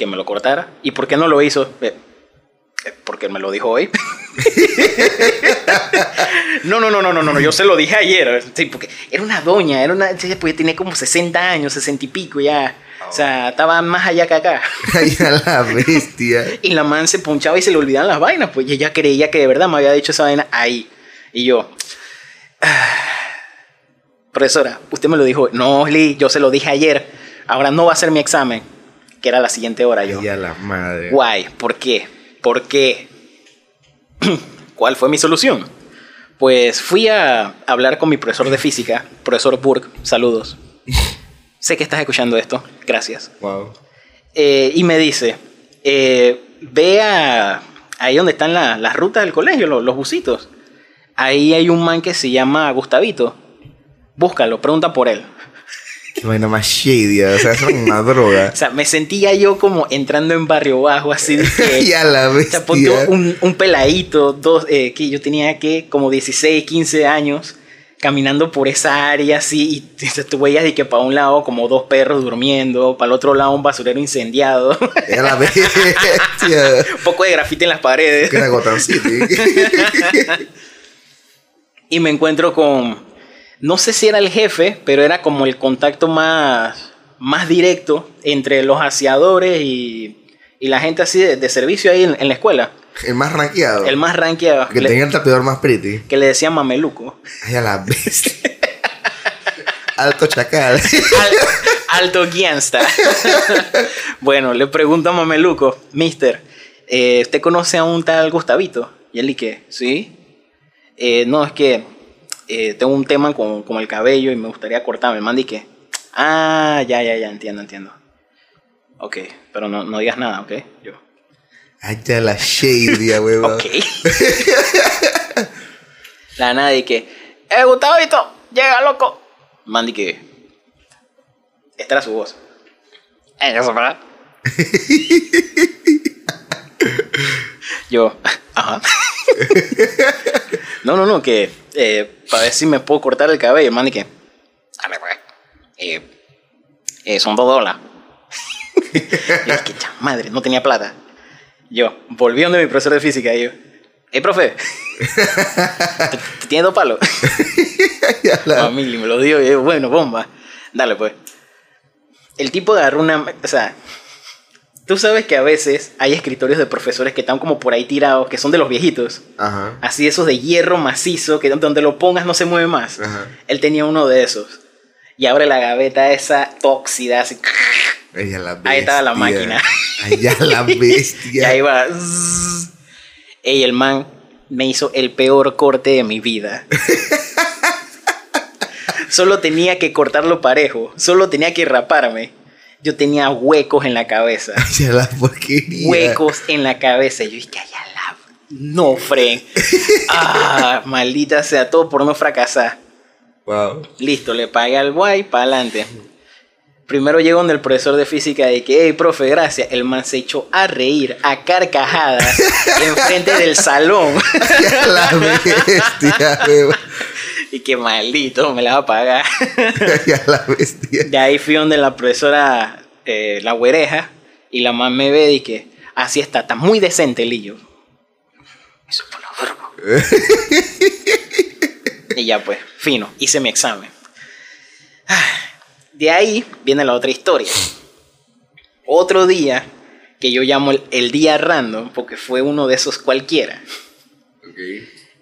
que me lo cortara. ¿Y por qué no lo hizo? "Eh, eh, porque me lo dijo hoy. No, no, no, no, no, no, no, yo se lo dije ayer. Sí, porque era una doña, era una. Pues tenía como 60 años, 60 y pico ya. O sea, estaba más allá que acá. La bestia. Y la man se punchaba y se le olvidaban las vainas, pues y ella creía que de verdad me había dicho esa vaina ahí. Y yo. "Ah, Profesora, usted me lo dijo. No, Lee, yo se lo dije ayer. Ahora no va a ser mi examen. Que era la siguiente hora yo. Ahí a la madre. Guay, ¿por qué? ¿Por qué? ¿Cuál fue mi solución? Pues fui a hablar con mi profesor de física, profesor Burke, saludos. sé que estás escuchando esto, gracias. Wow. Eh, y me dice, eh, ve a ahí donde están la- las rutas del colegio, los, los busitos. Ahí hay un man que se llama Gustavito. Búscalo, pregunta por él. Qué vaina más shady, o sea, es una droga. O sea, me sentía yo como entrando en barrio bajo, así de que... Y a la O bestia. sea, ponte un, un peladito, dos, eh, que yo tenía que como 16, 15 años, caminando por esa área así, y tú veías de que para un lado como dos perros durmiendo, para el otro lado un basurero incendiado, Y a la bestia. un poco de grafiti en las paredes. Que era Gotham City. Y me encuentro con, no sé si era el jefe, pero era como el contacto más, más directo entre los aseadores y, y la gente así de, de servicio ahí en, en la escuela. El más rankeado. El más rankeado. Que le- tenía el tapeador más pretty. que le decían mameluco. Ay, a la bestia. Alto chacal. Alto guiansta. bueno, le pregunto a Mameluco, Mister, eh, ¿usted conoce a un tal Gustavito? Y él y que, ¿sí? Eh, no, es que eh, tengo un tema con, con el cabello y me gustaría cortarme. El man ah, ya, ya, ya, entiendo, entiendo. Ok, pero no, no digas nada, ¿ok? Yo, Allá la shady, huevón. ok. La nada de que, eh, Gustavito, llega loco. Man di que, esta era su voz. Eh, eso para. Yo, ajá. No, no, no, que eh, para ver si me puedo cortar el cabello. El man di que, dale, pues. Eh, eh, son dos dólares. dije, "Cha madre, no tenía plata. Yo, volví donde mi profesor de física y yo, eh, profe, ¿te- ¿tienes dos palos? Mami, me lo dio y yo, bueno, bomba. Dale, pues. El tipo agarró una. O sea, tú sabes que a veces hay escritorios de profesores que están como por ahí tirados, que son de los viejitos. Ajá. Así esos de hierro macizo, que donde lo pongas no se mueve más. Ajá. Él tenía uno de esos. Y abre la gaveta esa tóxida, así. La. Ahí estaba la máquina. Allá la Y bestia. ahí va. Ey, el man me hizo el peor corte de mi vida. Solo tenía que cortarlo parejo. Solo tenía que raparme. Yo tenía huecos en la cabeza. Allá la porquería. Huecos en la cabeza. Yo dije, allá la. No, Fren. Ah, maldita sea, todo por no fracasar. Wow. Listo, le pagué al guay, para adelante. Primero llegó donde el profesor de física de que, hey, profe, gracias. El man se echó a reír, a carcajadas, enfrente del salón. La bestia. Y que maldito, me la va a pagar. La bestia. De ahí fui donde la profesora, eh, la güereja, y la man me ve y que, así está, está muy decente el Lillo. Eso la verga. y ya pues, fino, hice mi examen. De ahí viene la otra historia. Otro día que yo llamo el, el día random, porque fue uno de esos cualquiera.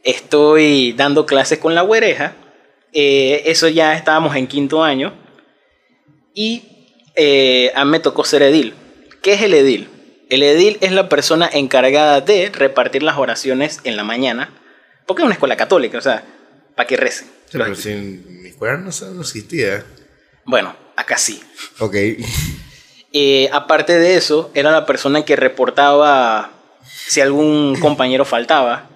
Estoy dando clases con la güereja. eh, eso ya estábamos en quinto año. Y eh, a mí me tocó ser edil. ¿Qué es el edil? El edil es la persona encargada de repartir las oraciones en la mañana. Porque es una escuela católica, o sea, para que recen. Pero si en mi escuela no, no existía. Bueno, acá sí. Ok. Eh, aparte de eso, era la persona que reportaba si algún compañero faltaba.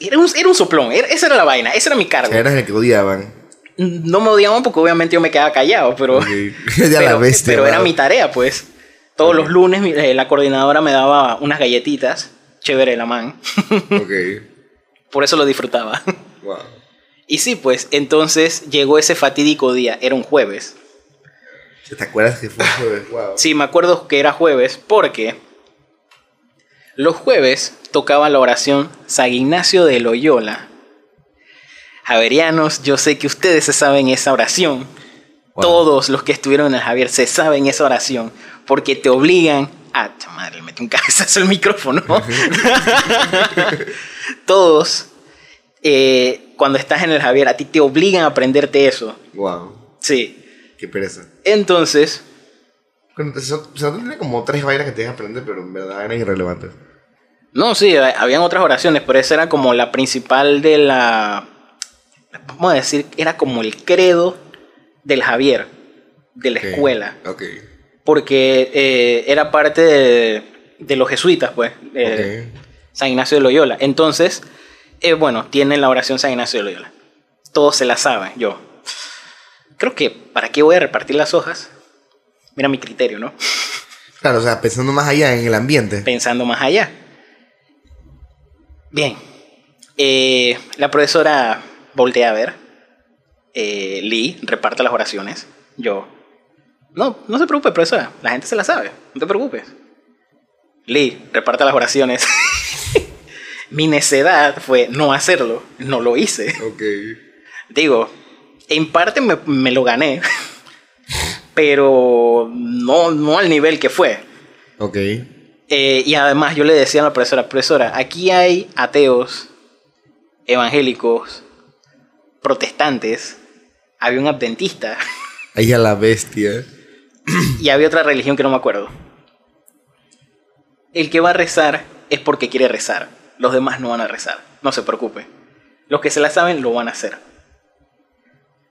Era un, era un soplón, era- esa era la vaina, ese era mi cargo. Eras el que odiaban. No me odiaban porque obviamente yo me quedaba callado, pero, Ok. ya la pero, bestia. pero era mi tarea, pues. Todos los lunes eh, la coordinadora me daba unas galletitas, chévere la man, Ok. por eso lo disfrutaba. Wow. Y sí, pues entonces llegó ese fatídico día, era un jueves. ¿Te acuerdas que fue un jueves? Wow. Sí, me acuerdo que era jueves porque los jueves tocaba la oración San Ignacio de Loyola. Javerianos, yo sé que ustedes se saben esa oración. Wow. Todos los que estuvieron en el Javier se saben esa oración porque te obligan a... ¡Cha Madre, le metí un cabezazo al micrófono. Todos, eh, cuando estás en el Javier, a ti te obligan a aprenderte eso. Wow. Sí. Qué pereza. Entonces, Bueno, Se se tiene como tres vainas que te que aprender, pero en verdad eran irrelevantes. No, sí, ha- habían otras oraciones, pero esa era como la principal de la. Vamos a decir, era como el credo del Javier, de la escuela. Ok. Porque eh, era parte de, de los jesuitas, pues, eh. San Ignacio de Loyola. Entonces, eh, bueno, tienen la oración San Ignacio de Loyola. Todos se la saben. Yo creo que, ¿para qué voy a repartir las hojas? Mira mi criterio, ¿no? Claro, o sea, pensando más allá en el ambiente. pensando más allá. Bien. Eh, la profesora voltea a ver. Eh, Lee reparte las oraciones. Yo. No, no se preocupe, profesora. La gente se la sabe. No te preocupes. Lee reparte las oraciones. Mi necedad fue no hacerlo. No lo hice. Ok. Digo, en parte me, me lo gané. Pero no, no al nivel que fue. Ok. Eh, y además yo le decía a la profesora, profesora, aquí hay ateos, evangélicos, protestantes, había un adventista. Ahí a la bestia. Y había otra religión que no me acuerdo. El que va a rezar es porque quiere rezar. Los demás no van a rezar. No se preocupe. Los que se la saben lo van a hacer.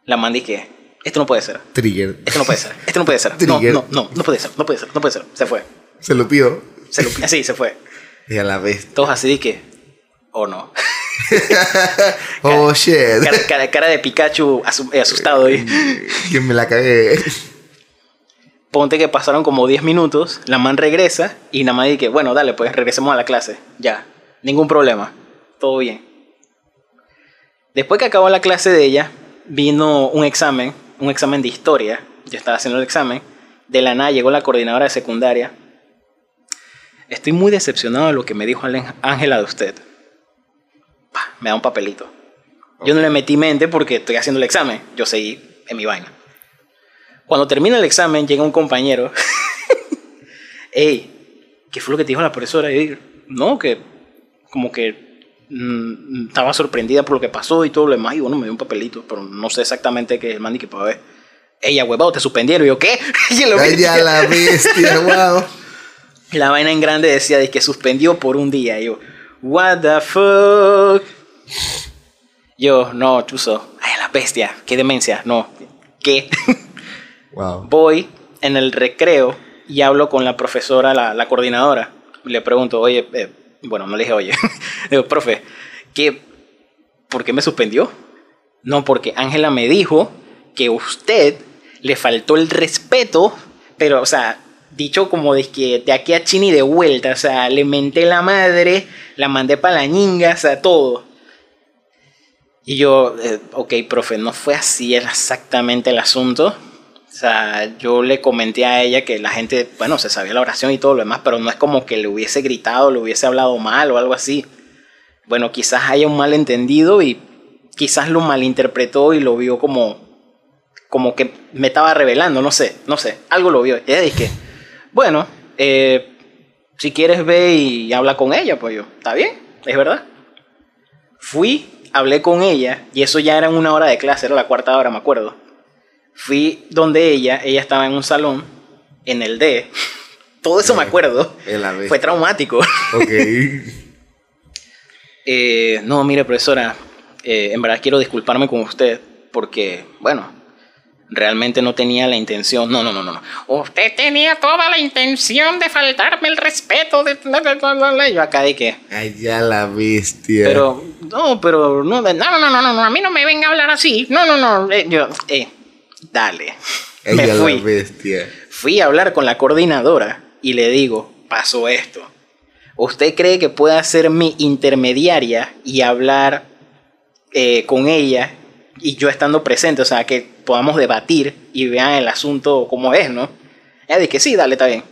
La mandí que esto no puede ser. Trigger. Esto no puede ser. Esto no puede ser. No, no, no, no puede ser. No puede ser. No puede ser. Se fue. Se lo pido. Se lo, así se fue. Y a la bestia. Todos así de que. Oh no. Oh shit. Cara, cara- cara de Pikachu eh, asustado ahí. que me la cagué. Ponte que pasaron como 10 minutos, la man regresa y nada más que, bueno, dale, pues regresemos a la clase. Ya, ningún problema, todo bien. Después que acabó la clase de ella, vino un examen, un examen de historia. Yo estaba haciendo el examen. De la nada llegó la coordinadora de secundaria. Estoy muy decepcionado de lo que me dijo Ángela de usted. Me da un papelito. Yo no le metí mente porque estoy haciendo el examen. Yo seguí en mi vaina. Cuando termina el examen, llega un compañero. Ey, ¿qué fue lo que te dijo la profesora? Y yo digo, no, que como que mm, estaba sorprendida por lo que pasó y todo lo demás. Y bueno, me dio un papelito, pero no sé exactamente qué es el man y que para ver. Ella, huevado, te suspendieron. Y yo, ¿qué? Y lo Ay, a la bestia, wow. La vaina en grande decía de que suspendió por un día. Y yo, what the fuck. Yo, no, chuzo. Ay, la bestia, qué demencia. No, ¿qué? Wow. voy en el recreo y hablo con la profesora, la, la coordinadora. Le pregunto, oye, eh, bueno, no le dije, oye, digo, profe, ¿qué, ¿por qué me suspendió? No, porque Ángela me dijo que usted le faltó el respeto, pero, o sea, dicho como de que de aquí a Chini de vuelta, o sea, le menté la madre, la mandé para la ñinga, o sea, todo. Y yo, eh, ok, profe, no fue así exactamente el asunto. O sea, yo le comenté a ella que la gente, bueno, se sabía la oración y todo lo demás, pero no es como que le hubiese gritado, le hubiese hablado mal o algo así. Bueno, quizás haya un malentendido y quizás lo malinterpretó y lo vio como, como que me estaba revelando, no sé, no sé, algo lo vio. Y ella dije, bueno, eh, si quieres ve y habla con ella, pues yo, está bien, es verdad. Fui, hablé con ella y eso ya era en una hora de clase, era la cuarta hora, me acuerdo. Fui donde ella, ella estaba en un salón, en el D. Todo eso me acuerdo. La bestia. Fue traumático. Ok. Eh, no, mire, profesora, eh, en verdad quiero disculparme con usted porque, bueno, realmente no tenía la intención. No, no, no, no. Usted tenía toda la intención de faltarme el respeto. De... Yo acá de que. Ay, la bestia. Pero, no, pero, no, no, no, no, no, no, a mí no me venga a hablar así. No, no, no. eh, yo, eh, dale. Ay, Me a la fui. bestia. Fui a hablar con la coordinadora y le digo, pasó esto. ¿Usted cree que pueda ser mi intermediaria y hablar eh, con ella y yo estando presente? O sea, que podamos debatir y vean el asunto como es, ¿no? Ella dice que sí, dale, está bien.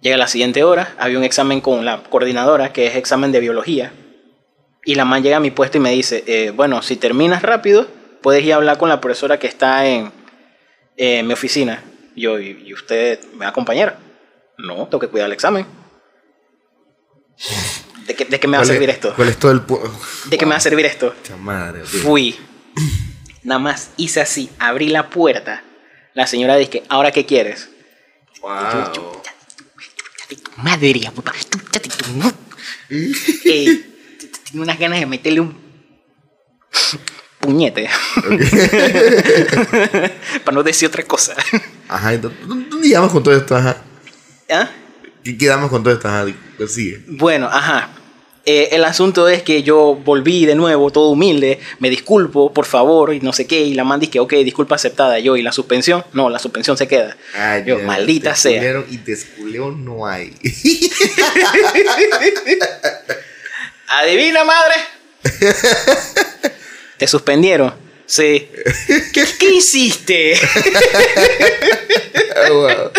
Llega la siguiente hora, había un examen con la coordinadora, que es examen de biología. Y la man llega a mi puesto y me dice, eh, bueno, si terminas rápido, puedes ir a hablar con la profesora que está en, eh, mi oficina. Yo, ¿y, y usted me va a acompañar? No, tengo que cuidar el examen. ¿De qué, de qué me va a ¿Cuál es- servir esto? ¿Cuál es todo el ¿De qué me va a servir esto? Madre. Fui. Nada más hice así, abrí la puerta. La señora dice, ¿ahora qué quieres? Wow. Madre, chúchate tu tengo unas ganas de meterle un puñete. Para no decir otra cosa. Ajá, entonces, ¿dónde llegamos con todo esto? Ajá. ¿Ah? ¿Qué quedamos con todo esto? Ajá, sigue. Bueno, ajá. Eh, el asunto es que yo volví de nuevo, todo humilde, me disculpo, por favor, y no sé qué, y la man dice que, ok, disculpa aceptada, yo, y la suspensión, no, la suspensión se queda. Ay, yo, maldita te sea. Y te esculeo no hay. Adivina, madre. ¿Te suspendieron? Sí. ¿Qué, qué hiciste? wow.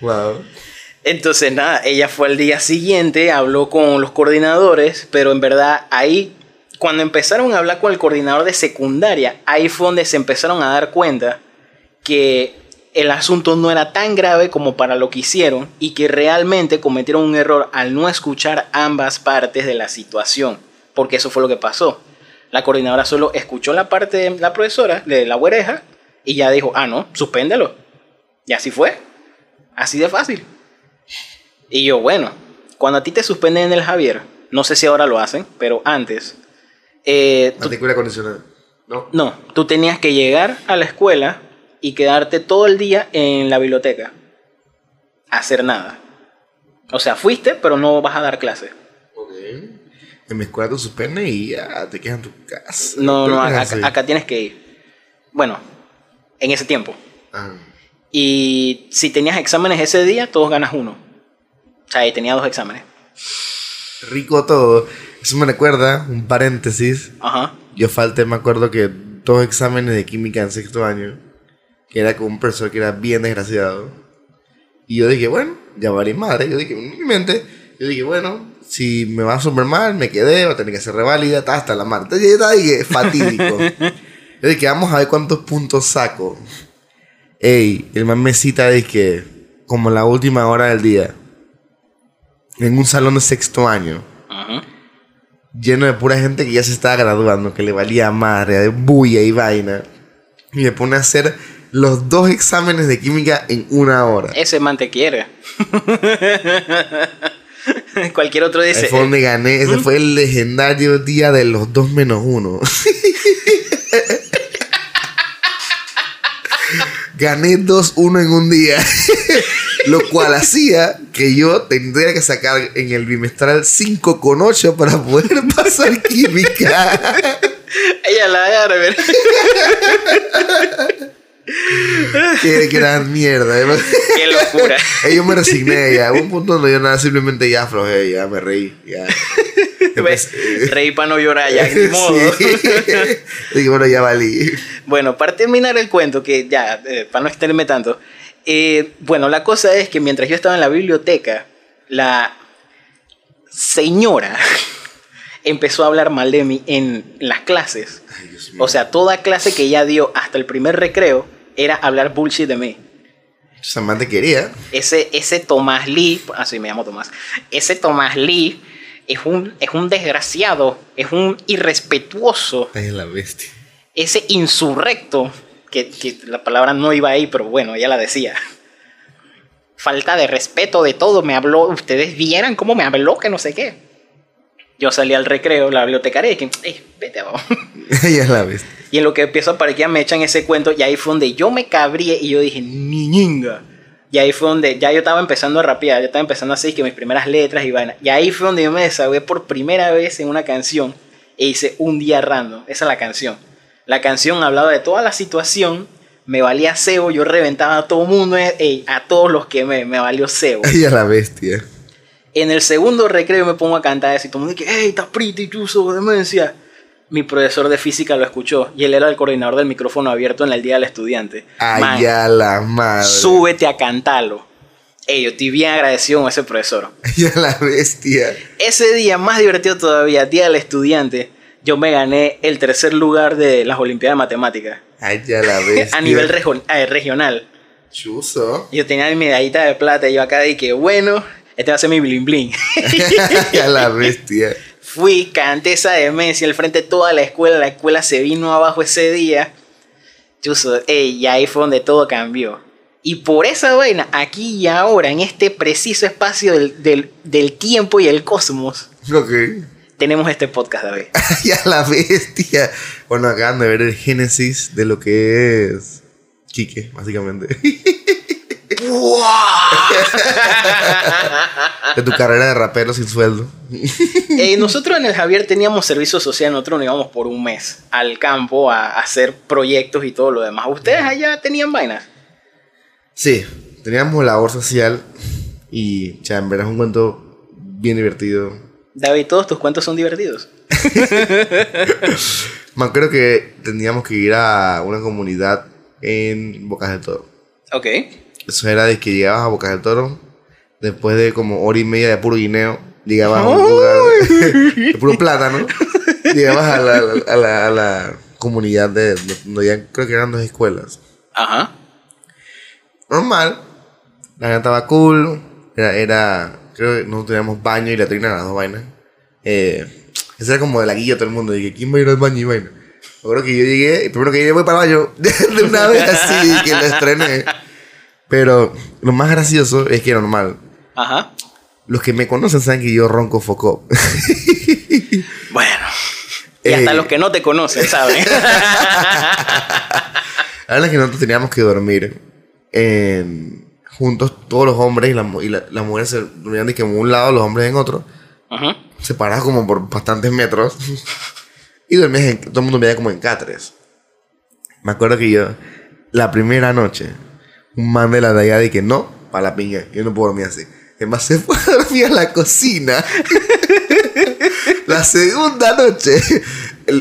Wow. Entonces, nada, ella fue al día siguiente, habló con los coordinadores, pero en verdad ahí, cuando empezaron a hablar con el coordinador de secundaria, ahí fue donde se empezaron a dar cuenta que el asunto no era tan grave como para lo que hicieron y que realmente cometieron un error al no escuchar ambas partes de la situación, porque eso fue lo que pasó. La coordinadora solo escuchó la parte de la profesora, de la oreja, Y ya dijo, ah, no, suspéndelo. Y así fue. Así de fácil. Y yo, bueno, cuando a ti te suspenden en el Javier, no sé si ahora lo hacen, pero antes, eh, Matrícula condicional. No. no, tú tenías que llegar a la escuela y quedarte todo el día en la biblioteca. Hacer nada. O sea, fuiste, pero no vas a dar clase. Ok. En mi escuela te suspenden y ya te quedas en tu casa. No, no, acá, acá tienes que ir. Bueno, en ese tiempo. Ah. Y si tenías exámenes ese día, todos ganas uno. O sea, y tenía dos exámenes. Rico todo. Eso me recuerda, un paréntesis. Ajá. Yo falté, me acuerdo que dos exámenes de química en sexto año. Que era con un profesor que era bien desgraciado. Y yo dije, bueno, ya vale madre. Yo dije, en mi mente, yo dije, bueno, si me va súper mal, me quedé, va a tener que hacer reválida, ta, hasta la mar. Entonces yo estaba dije, fatídico. yo dije, vamos a ver cuántos puntos saco. Ey, el man me cita que, como la última hora del día, en un salón de sexto año Ajá. lleno de pura gente que ya se estaba graduando, que le valía madre, de bulla y vaina. Y me pone a hacer los dos exámenes de química en una hora. Ese man te quiere. Cualquier otro Ahí dice. fue donde gané. Ese fue el legendario día de los dos menos uno. gané 2-1 en un día. Lo cual hacía que yo tendría que sacar en el bimestral 5 con 8 para poder pasar química. Ella la agarra, ¿verdad? Qué gran mierda. Qué locura. Eh, yo me resigné ya. Hubo un punto donde yo nada, simplemente ya aflojé, ya me reí. Ya. ¿Ves? Reí para no llorar ya, ni modo. Sí. Dije, bueno, ya valí. Bueno, para terminar el cuento, que ya, eh, para no extenderme tanto, eh, bueno, la cosa es que mientras yo estaba en la biblioteca, la señora empezó a hablar mal de mí en las clases. Ay. O sea, toda clase que ella dio hasta el primer recreo era hablar bullshit de mí. Esa man te quería. Ese, ese Tomás Lee, así me llamo Tomás, ese Tomás Lee es un, es un desgraciado, es un irrespetuoso, es la bestia. ese insurrecto, que, que la palabra no iba ahí, pero bueno, ella la decía. Falta de respeto de todo, me habló, ustedes vieran cómo me habló, que no sé qué. Yo salí al recreo, la bibliotecaria, y que, "Ey, vete abajo. Ella es la bestia. Y en lo que empiezo a parquear me echan ese cuento y ahí fue donde yo me cabrié y yo dije, niñinga. Y ahí fue donde ya yo estaba empezando a rapear, yo estaba empezando así que mis primeras letras y vaina. Y ahí fue donde yo me desahogué por primera vez en una canción e hice un día random. Esa es la canción. La canción hablaba de toda la situación, me valía cebo, yo reventaba a todo el mundo, ey, a todos los que me, me valió cebo. Ella es la bestia. En el segundo recreo me pongo a cantar eso y todo el mundo dice, hey, estás pretty, chuzo, demencia. Mi profesor de física lo escuchó y él era el coordinador del micrófono abierto en el Día del Estudiante. Ay, a la madre. súbete a cantarlo. Ey, yo estoy bien agradecido con ese profesor. Ella es la bestia. Ese día, más divertido todavía, Día del Estudiante, yo me gané el tercer lugar de las Olimpiadas de Matemáticas Ay, ya la bestia. a nivel eh, regional. Chuzo. Yo tenía mi medallita de plata y yo acá dije, bueno, este va a ser mi bling bling. ya la bestia. Fui, canté esa demencia al frente de toda la escuela. La escuela se vino abajo ese día. Chuzo, ey, y ahí fue donde todo cambió. Y por esa vaina, aquí y ahora, en este preciso espacio del, del- del tiempo y el cosmos, Ok. Tenemos este podcast, David. ya la bestia. Bueno, acaban de ver el génesis de lo que es Quique, básicamente. de tu carrera de rapero sin sueldo. Eh, nosotros en el Javier teníamos servicio social, nosotros nos íbamos por un mes al campo a, a hacer proyectos y todo lo demás. ¿Ustedes allá tenían vainas? Sí, teníamos labor social y, ya, en verdad es un cuento bien divertido. David, todos tus cuentos son divertidos. Man, creo que tendríamos que ir a una comunidad en Bocas del Toro. Ok. Eso era de que llegabas a Bocas del Toro, después de como hora y media de puro guineo, llegabas a un lugar de puro plátano, llegabas a la, a la, a la comunidad de, donde ya creo que eran dos escuelas. Ajá. Normal, la gente estaba cool, era, era, creo que nosotros teníamos baño y latrina, las dos vainas. Eh, esa era como de la guía todo el mundo, que quién va a ir al baño y vaina. acuerdo que yo llegué, y primero que llegué voy para el baño, de una vez así, que lo estrené. Pero lo más gracioso es que normal. Ajá. Los que me conocen saben que yo ronco foco. Bueno. Y hasta Eh. los que no te conocen, ¿saben? La verdad es que nosotros teníamos que dormir en- juntos, todos los hombres y, la y la- las mujeres se dormían de que en un lado, los hombres en otro, Ajá. separados como por bastantes metros. y dormías en, todo el mundo dormía como en catres. Me acuerdo que yo, la primera noche, un man de la de allá dije, no, para la pinga, yo no puedo dormir así. Es más, se fue a dormir a la cocina. la segunda noche,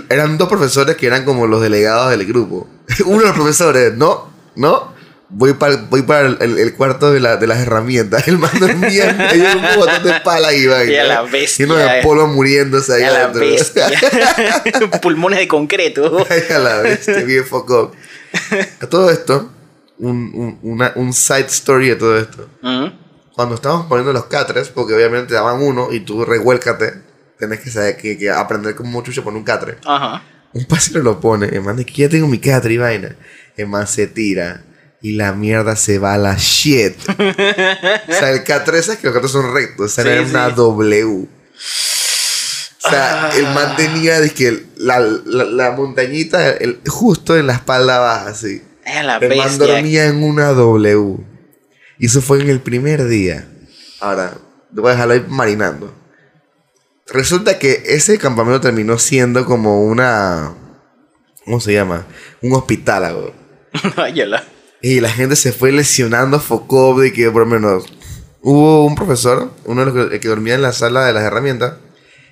eran dos profesores que eran como los delegados del grupo. Uno de los profesores, no, no, voy para, voy para el, el- cuarto de, la- de las herramientas. El man dormía en medio de un botón de pala y vaina. Y a la bestia, Lleno de eh. polvo muriéndose ahí A la adentro. bestia. Pulmones de concreto. Ay, a la bestia, bien foco. A todo esto, un, un- una- un side story de todo esto. Ujú. Cuando estábamos poniendo los catres, porque obviamente te daban uno y tú revuélcate, tenés que saber que, que aprender como chucho poner un catre. Ajá. Un pasero lo pone, el man dice que ya tengo mi catre y vaina. El man se tira y la mierda se va a la shit. o sea, el catre, ¿sabes que los catres son rectos? O sea, Sí, era una. W. O sea, el man tenía dizque, la, la, la montañita el- justo en la espalda baja, así. Es la El man bestia. dormía en una W. Y eso fue en el primer día. Ahora, voy a dejarlo ahí marinando. Resulta que ese campamento terminó siendo como una. ¿Cómo se llama? Un hospital. Váyala. Y la gente se fue lesionando a Focop de que por lo menos hubo un profesor, uno de los que, que dormía en la sala de las herramientas,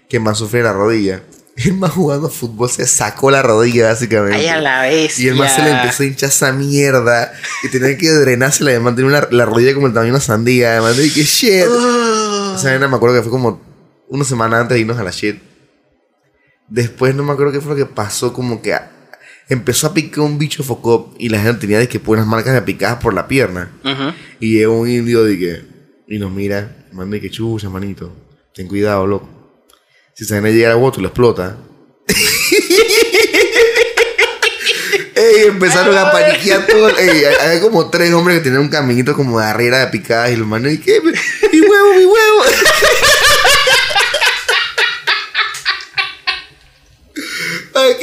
que más sufría la rodilla. El más jugando fútbol se sacó la rodilla básicamente. Ay, a la bestia. Y el más se le empezó a hinchar esa mierda. Y tenía que drenarse. Además, tenía una, la rodilla como el tamaño de una sandía. Además, de que shit. Uh, O sea, me acuerdo que fue como una semana antes de irnos a la shit. Después, no me acuerdo qué fue lo que pasó. Como que empezó a picar un bicho focop. Y la gente tenía de que unas marcas de picadas por la pierna. ujú. Y llegó un indio de que. Y nos mira. Manda que chucha, manito. Ten cuidado, loco. Si se van a llegar a vos, tú lo explota. Ey, empezaron a paniquear todo. Ey, hay- había como tres hombres que tenían un caminito como de arriera de picadas y los manos, ¿y qué? ¡Mi huevo, mi huevo!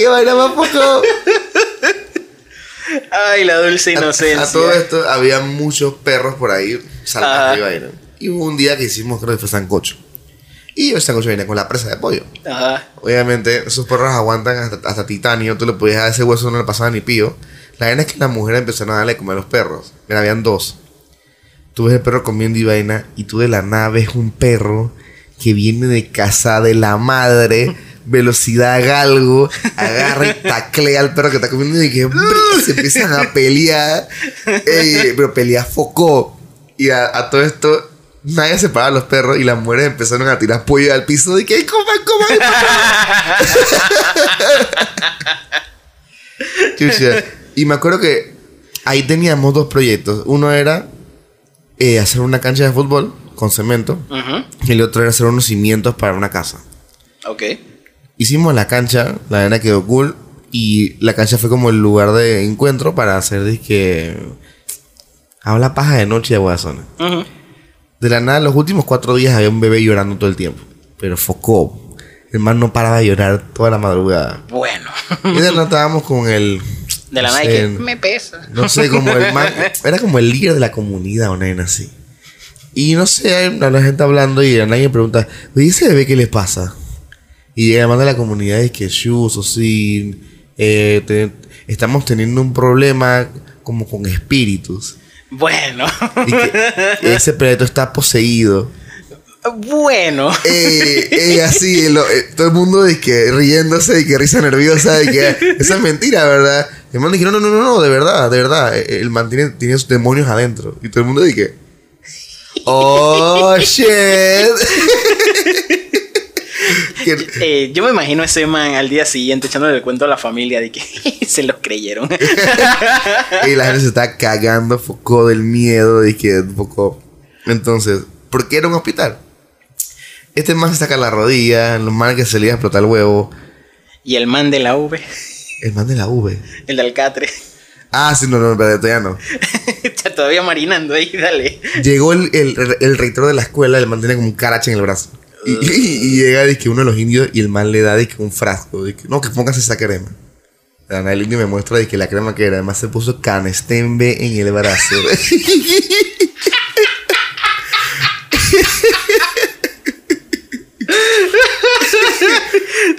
Vaina más poco. Ay, la dulce inocencia. A todo esto había muchos perros por ahí saltando Ajá. y vaina. Y hubo un día que hicimos, creo que fue sancocho. Y el sancocho venía con la presa de pollo. Ajá. Obviamente, esos perros aguantan hasta, hasta titanio. Tú le podías dar ese hueso, no le pasaba ni pío. La verdad es que las mujeres empezaron a darle a comer a los perros. Mira, habían dos. Tú ves el perro comiendo y vaina. Y tú de la nada ves un perro que viene de casa de la madre. Velocidad galgo. Agarra y taclea al perro que está comiendo y que se empiezan a pelear. Ey, pero pelea foco. Y a, a todo esto. Nadie separaba a los perros y las mujeres empezaron a tirar pollo al piso de que coman, coman, Chucha. Y me acuerdo que ahí teníamos dos proyectos. Uno era eh, hacer una cancha de fútbol con cemento. Y el otro era hacer unos cimientos para una casa. Ok. Hicimos la cancha, la arena quedó cool. Y la cancha fue como el lugar de encuentro para hacer disque. Habla paja de noche de Guasona. Ujú. De la nada, los últimos cuatro días había un bebé llorando todo el tiempo. Pero focó. El man no paraba de llorar toda la madrugada. Bueno. Y de la nada estábamos con el. De la no Nike. sé, Me pesa. No sé, como el man. Era como el líder de la comunidad, una nena así. Y no sé, hay una- la gente hablando y a nadie pregunta, oye, ¿ese bebé qué le pasa? Y llega man de la comunidad y es que, shus o sí, eh, te- estamos teniendo un problema como con espíritus. Bueno. Y que ese perrito está poseído. bueno. Eh, eh, así, lo- eh, todo el mundo de que riéndose y que risa nerviosa de que esa es mentira, ¿verdad? Y el man dice, no, no, no, no, no, de verdad, de verdad. eh, El man tiene, tiene sus demonios adentro. Y todo el mundo dice, oh, shit. Eh, yo me imagino a ese man al día siguiente echándole el cuento a la familia de que se los creyeron. y la gente se está cagando foco del miedo de que foco. Entonces, ¿por qué era un hospital? Este man se saca la rodilla, los man que se le iba a explotar el huevo. y el man de la V. El man de la V. El de Alcatre. Ah, sí, no, no, pero todavía no. Está todavía marinando ahí, dale. Llegó el, el, el rector de la escuela, el man tenía como un carache en el brazo. Y, y- y llega que uno de los indios y el man le da que un frasco. que no, que póngase esa crema. El indio me muestra que la crema que era. Además se puso canestembe en el brazo.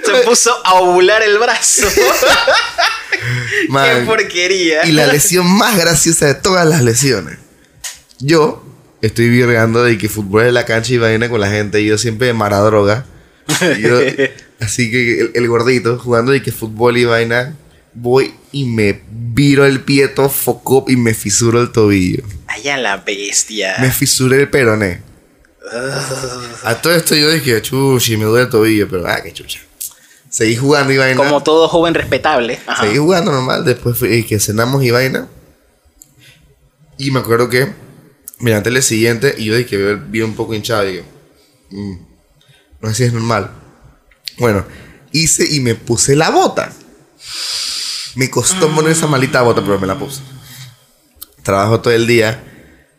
Se puso a ovular el brazo. Qué porquería. Y la lesión más graciosa de todas las lesiones. Yo estoy virreando de que fútbol en la cancha y vaina con la gente. Y yo siempre de mara droga. Y yo- así que el, el gordito jugando de que fútbol y vaina. Voy y me viro el pie todo focó y me fisuro el tobillo. Allá la bestia. Me fisuré el peroné. A todo esto yo dije, chuchi, me duele el tobillo, pero ah, qué chucha. Seguí jugando y vaina. Como todo joven respetable. Ajá. Seguí jugando normal, después fue eh, que cenamos y vaina. Y me acuerdo que miré la tele siguiente y yo dije que vi un poco hinchado y digo, "Mm, no sé si es normal. Bueno, hice y me puse la bota. Me costó poner esa malita bota, pero me la puse. Trabajo todo el día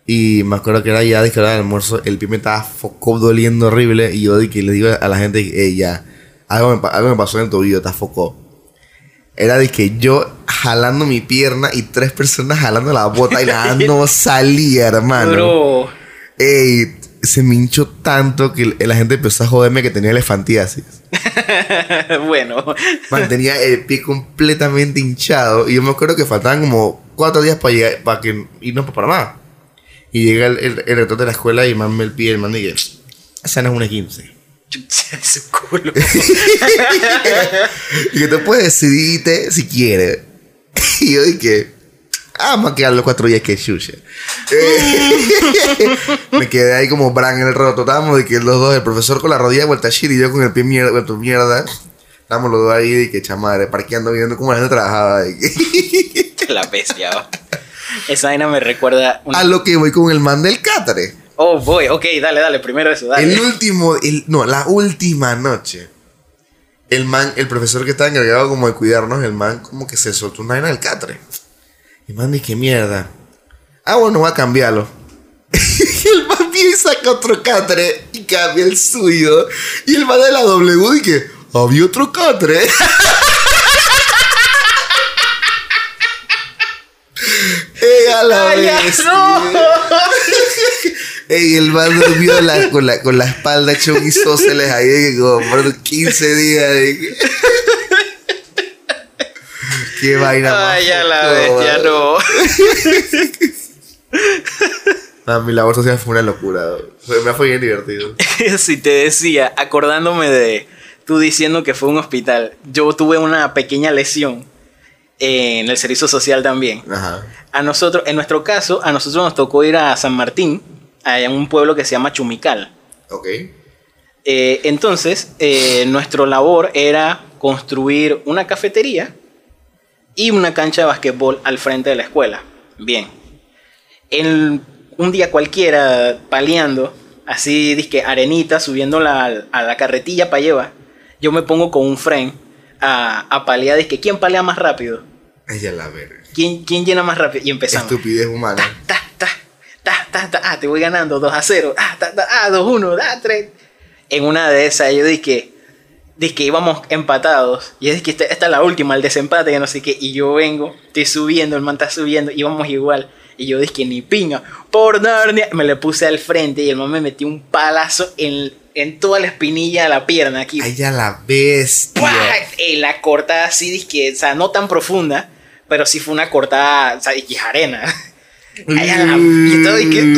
y me acuerdo que era ya de que era el almuerzo, el pie me estaba foco doliendo horrible y yo dije, le digo a la gente, "Ey, ya, algo me, algo me pasó en el tobillo, está foco. Era de que yo jalando mi pierna y tres personas jalando la bota y nada no salía, hermano. Bro. Ey, se me hinchó tanto que la gente empezó a joderme que tenía elefantiasis. bueno. Mantenía el pie completamente hinchado. Y yo me acuerdo que faltaban como cuatro días para llegar, para que irnos para Panamá. Y llega el, el, de la escuela y mame el pie. El man dice, esa no es una 15. Su culo. y que te puedes decidirte si quieres. y yo dije, ah, vamos a quedar los cuatro días que chucha. Eh, me quedé ahí como Bran en el roto. Estábamos de que los dos, el profesor con la rodilla vuelta a shit y yo con el pie mierda, vuelto mierda. Estábamos los dos ahí de que chamadre, parqueando, viendo cómo la gente trabajaba. la bestia. va. Esa vaina me recuerda. una- a lo que voy con el man del cátare. Oh, voy. Ok, dale, dale. Primero eso, dale. El último, el, no, la última noche. El man, el profesor que estaba encargado como de cuidarnos, el man como que se soltó una vaina del catre. Y el man dice, mierda. Ah, bueno, voy a cambiarlo. el man viene y saca otro catre y cambia el suyo. Y el man de la W dice, había otro catre. ¡Eh, a la Ay, bestia! no. Ey, el man durmió la- con, la, con la espalda hecho un isósceles ahí como por 15 días. de Qué vaina Ay, ya la bestia, no. Mi labor social fue una locura. Me fue bien divertido. si te decía, acordándome de tú diciendo que fue un hospital, yo tuve una pequeña lesión en el servicio social también. Ajá. A nosotros, en nuestro caso, a nosotros nos tocó ir a San Martín, en un pueblo que se llama Chumical. Ok. Eh, entonces, eh, nuestra labor era construir una cafetería y una cancha de basquetbol al frente de la escuela. Bien. En un día cualquiera, paleando, así, disque arenita, subiendo la, a la carretilla para llevar, yo me pongo con un frame a, a palear, disque, ¿quién palea más rápido? Ella la verga. ¿Quién, ¿Quién llena más rápido? Y empezamos. Estupidez humana. Ta, ta, ta, ta, ta, ah, te voy ganando 2 a 0, ah, ta, ta, ah, 2 1, ah, 3. En una de esas yo dije, dije que íbamos empatados. Y es que esta, esta es la última, el desempate, que no sé qué. Y yo vengo, estoy subiendo, el man está subiendo, íbamos igual. Y yo dije, ni pinga, por Narnia. Me le puse al frente y el man me metió un palazo en, en toda la espinilla de la pierna aquí. Ella la bestia. ¡Pua! Eh, la cortada así, dizque, o sea, no tan profunda, pero sí fue una cortada, o sea, y arena. La- y estaba de que,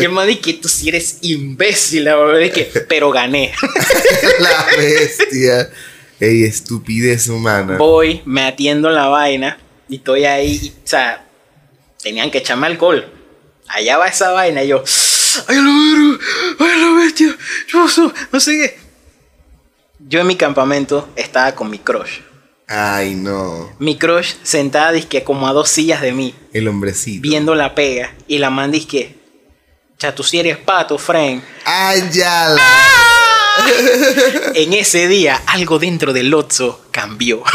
y el man que tú sí eres imbécil, la verdad es que, pero gané. la bestia. Ey, estupidez humana. Voy, me atiendo la vaina y estoy ahí, y, o sea, tenían que echarme alcohol. Allá va esa vaina y yo, ay, lo vergo, ay, la bestia, yo no sé qué. Yo en mi campamento estaba con mi crush. Ay, no. Mi crush sentada disque como a dos sillas de mí, El hombrecito. viendo la pega. Y la man disque, cha, tú si eres pato, friend. Ay, ya la. En ese día, algo dentro del Otso cambió.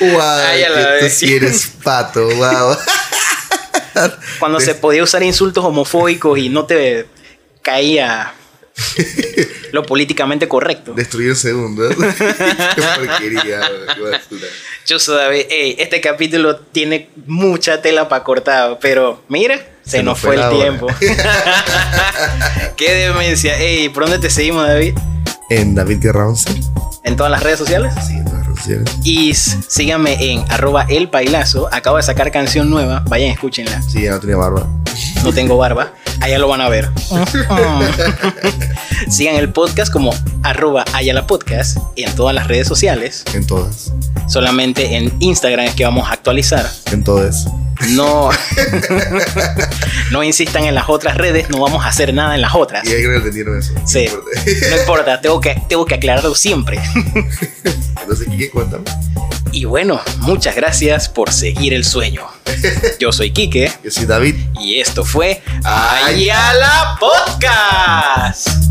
Wow, Ay, que tú eres pato, wow. Cuando se podía usar insultos homofóbicos y no te caía lo políticamente correcto. Destruir segundos. qué porquería, qué basura. Yo David, ey, este capítulo tiene mucha tela para cortar, pero mira, se, Se nos fue el hora. tiempo. Qué demencia. Ey, ¿por dónde te seguimos, David? En David Guerra 11. En todas las redes sociales. Sí, en todas las redes sociales. Y síganme en arroba el pailazo. Acabo de sacar canción nueva. Vayan, escúchenla. Sí, ya no tenía barba. No tengo barba. Allá lo van a ver. Sigan el podcast como arroba Ayala Podcast en todas las redes sociales. En todas. Solamente en Instagram es que vamos a actualizar. En todas. No, no insistan en las otras redes, no vamos a hacer nada en las otras. Y creo que entendieron eso. No Sí, importa. no importa, tengo que, tengo que aclararlo siempre. Entonces, Kike, cuéntame. Y bueno, muchas gracias por seguir el sueño. Yo soy Quique Yo soy David. y esto fue Ayala Podcast.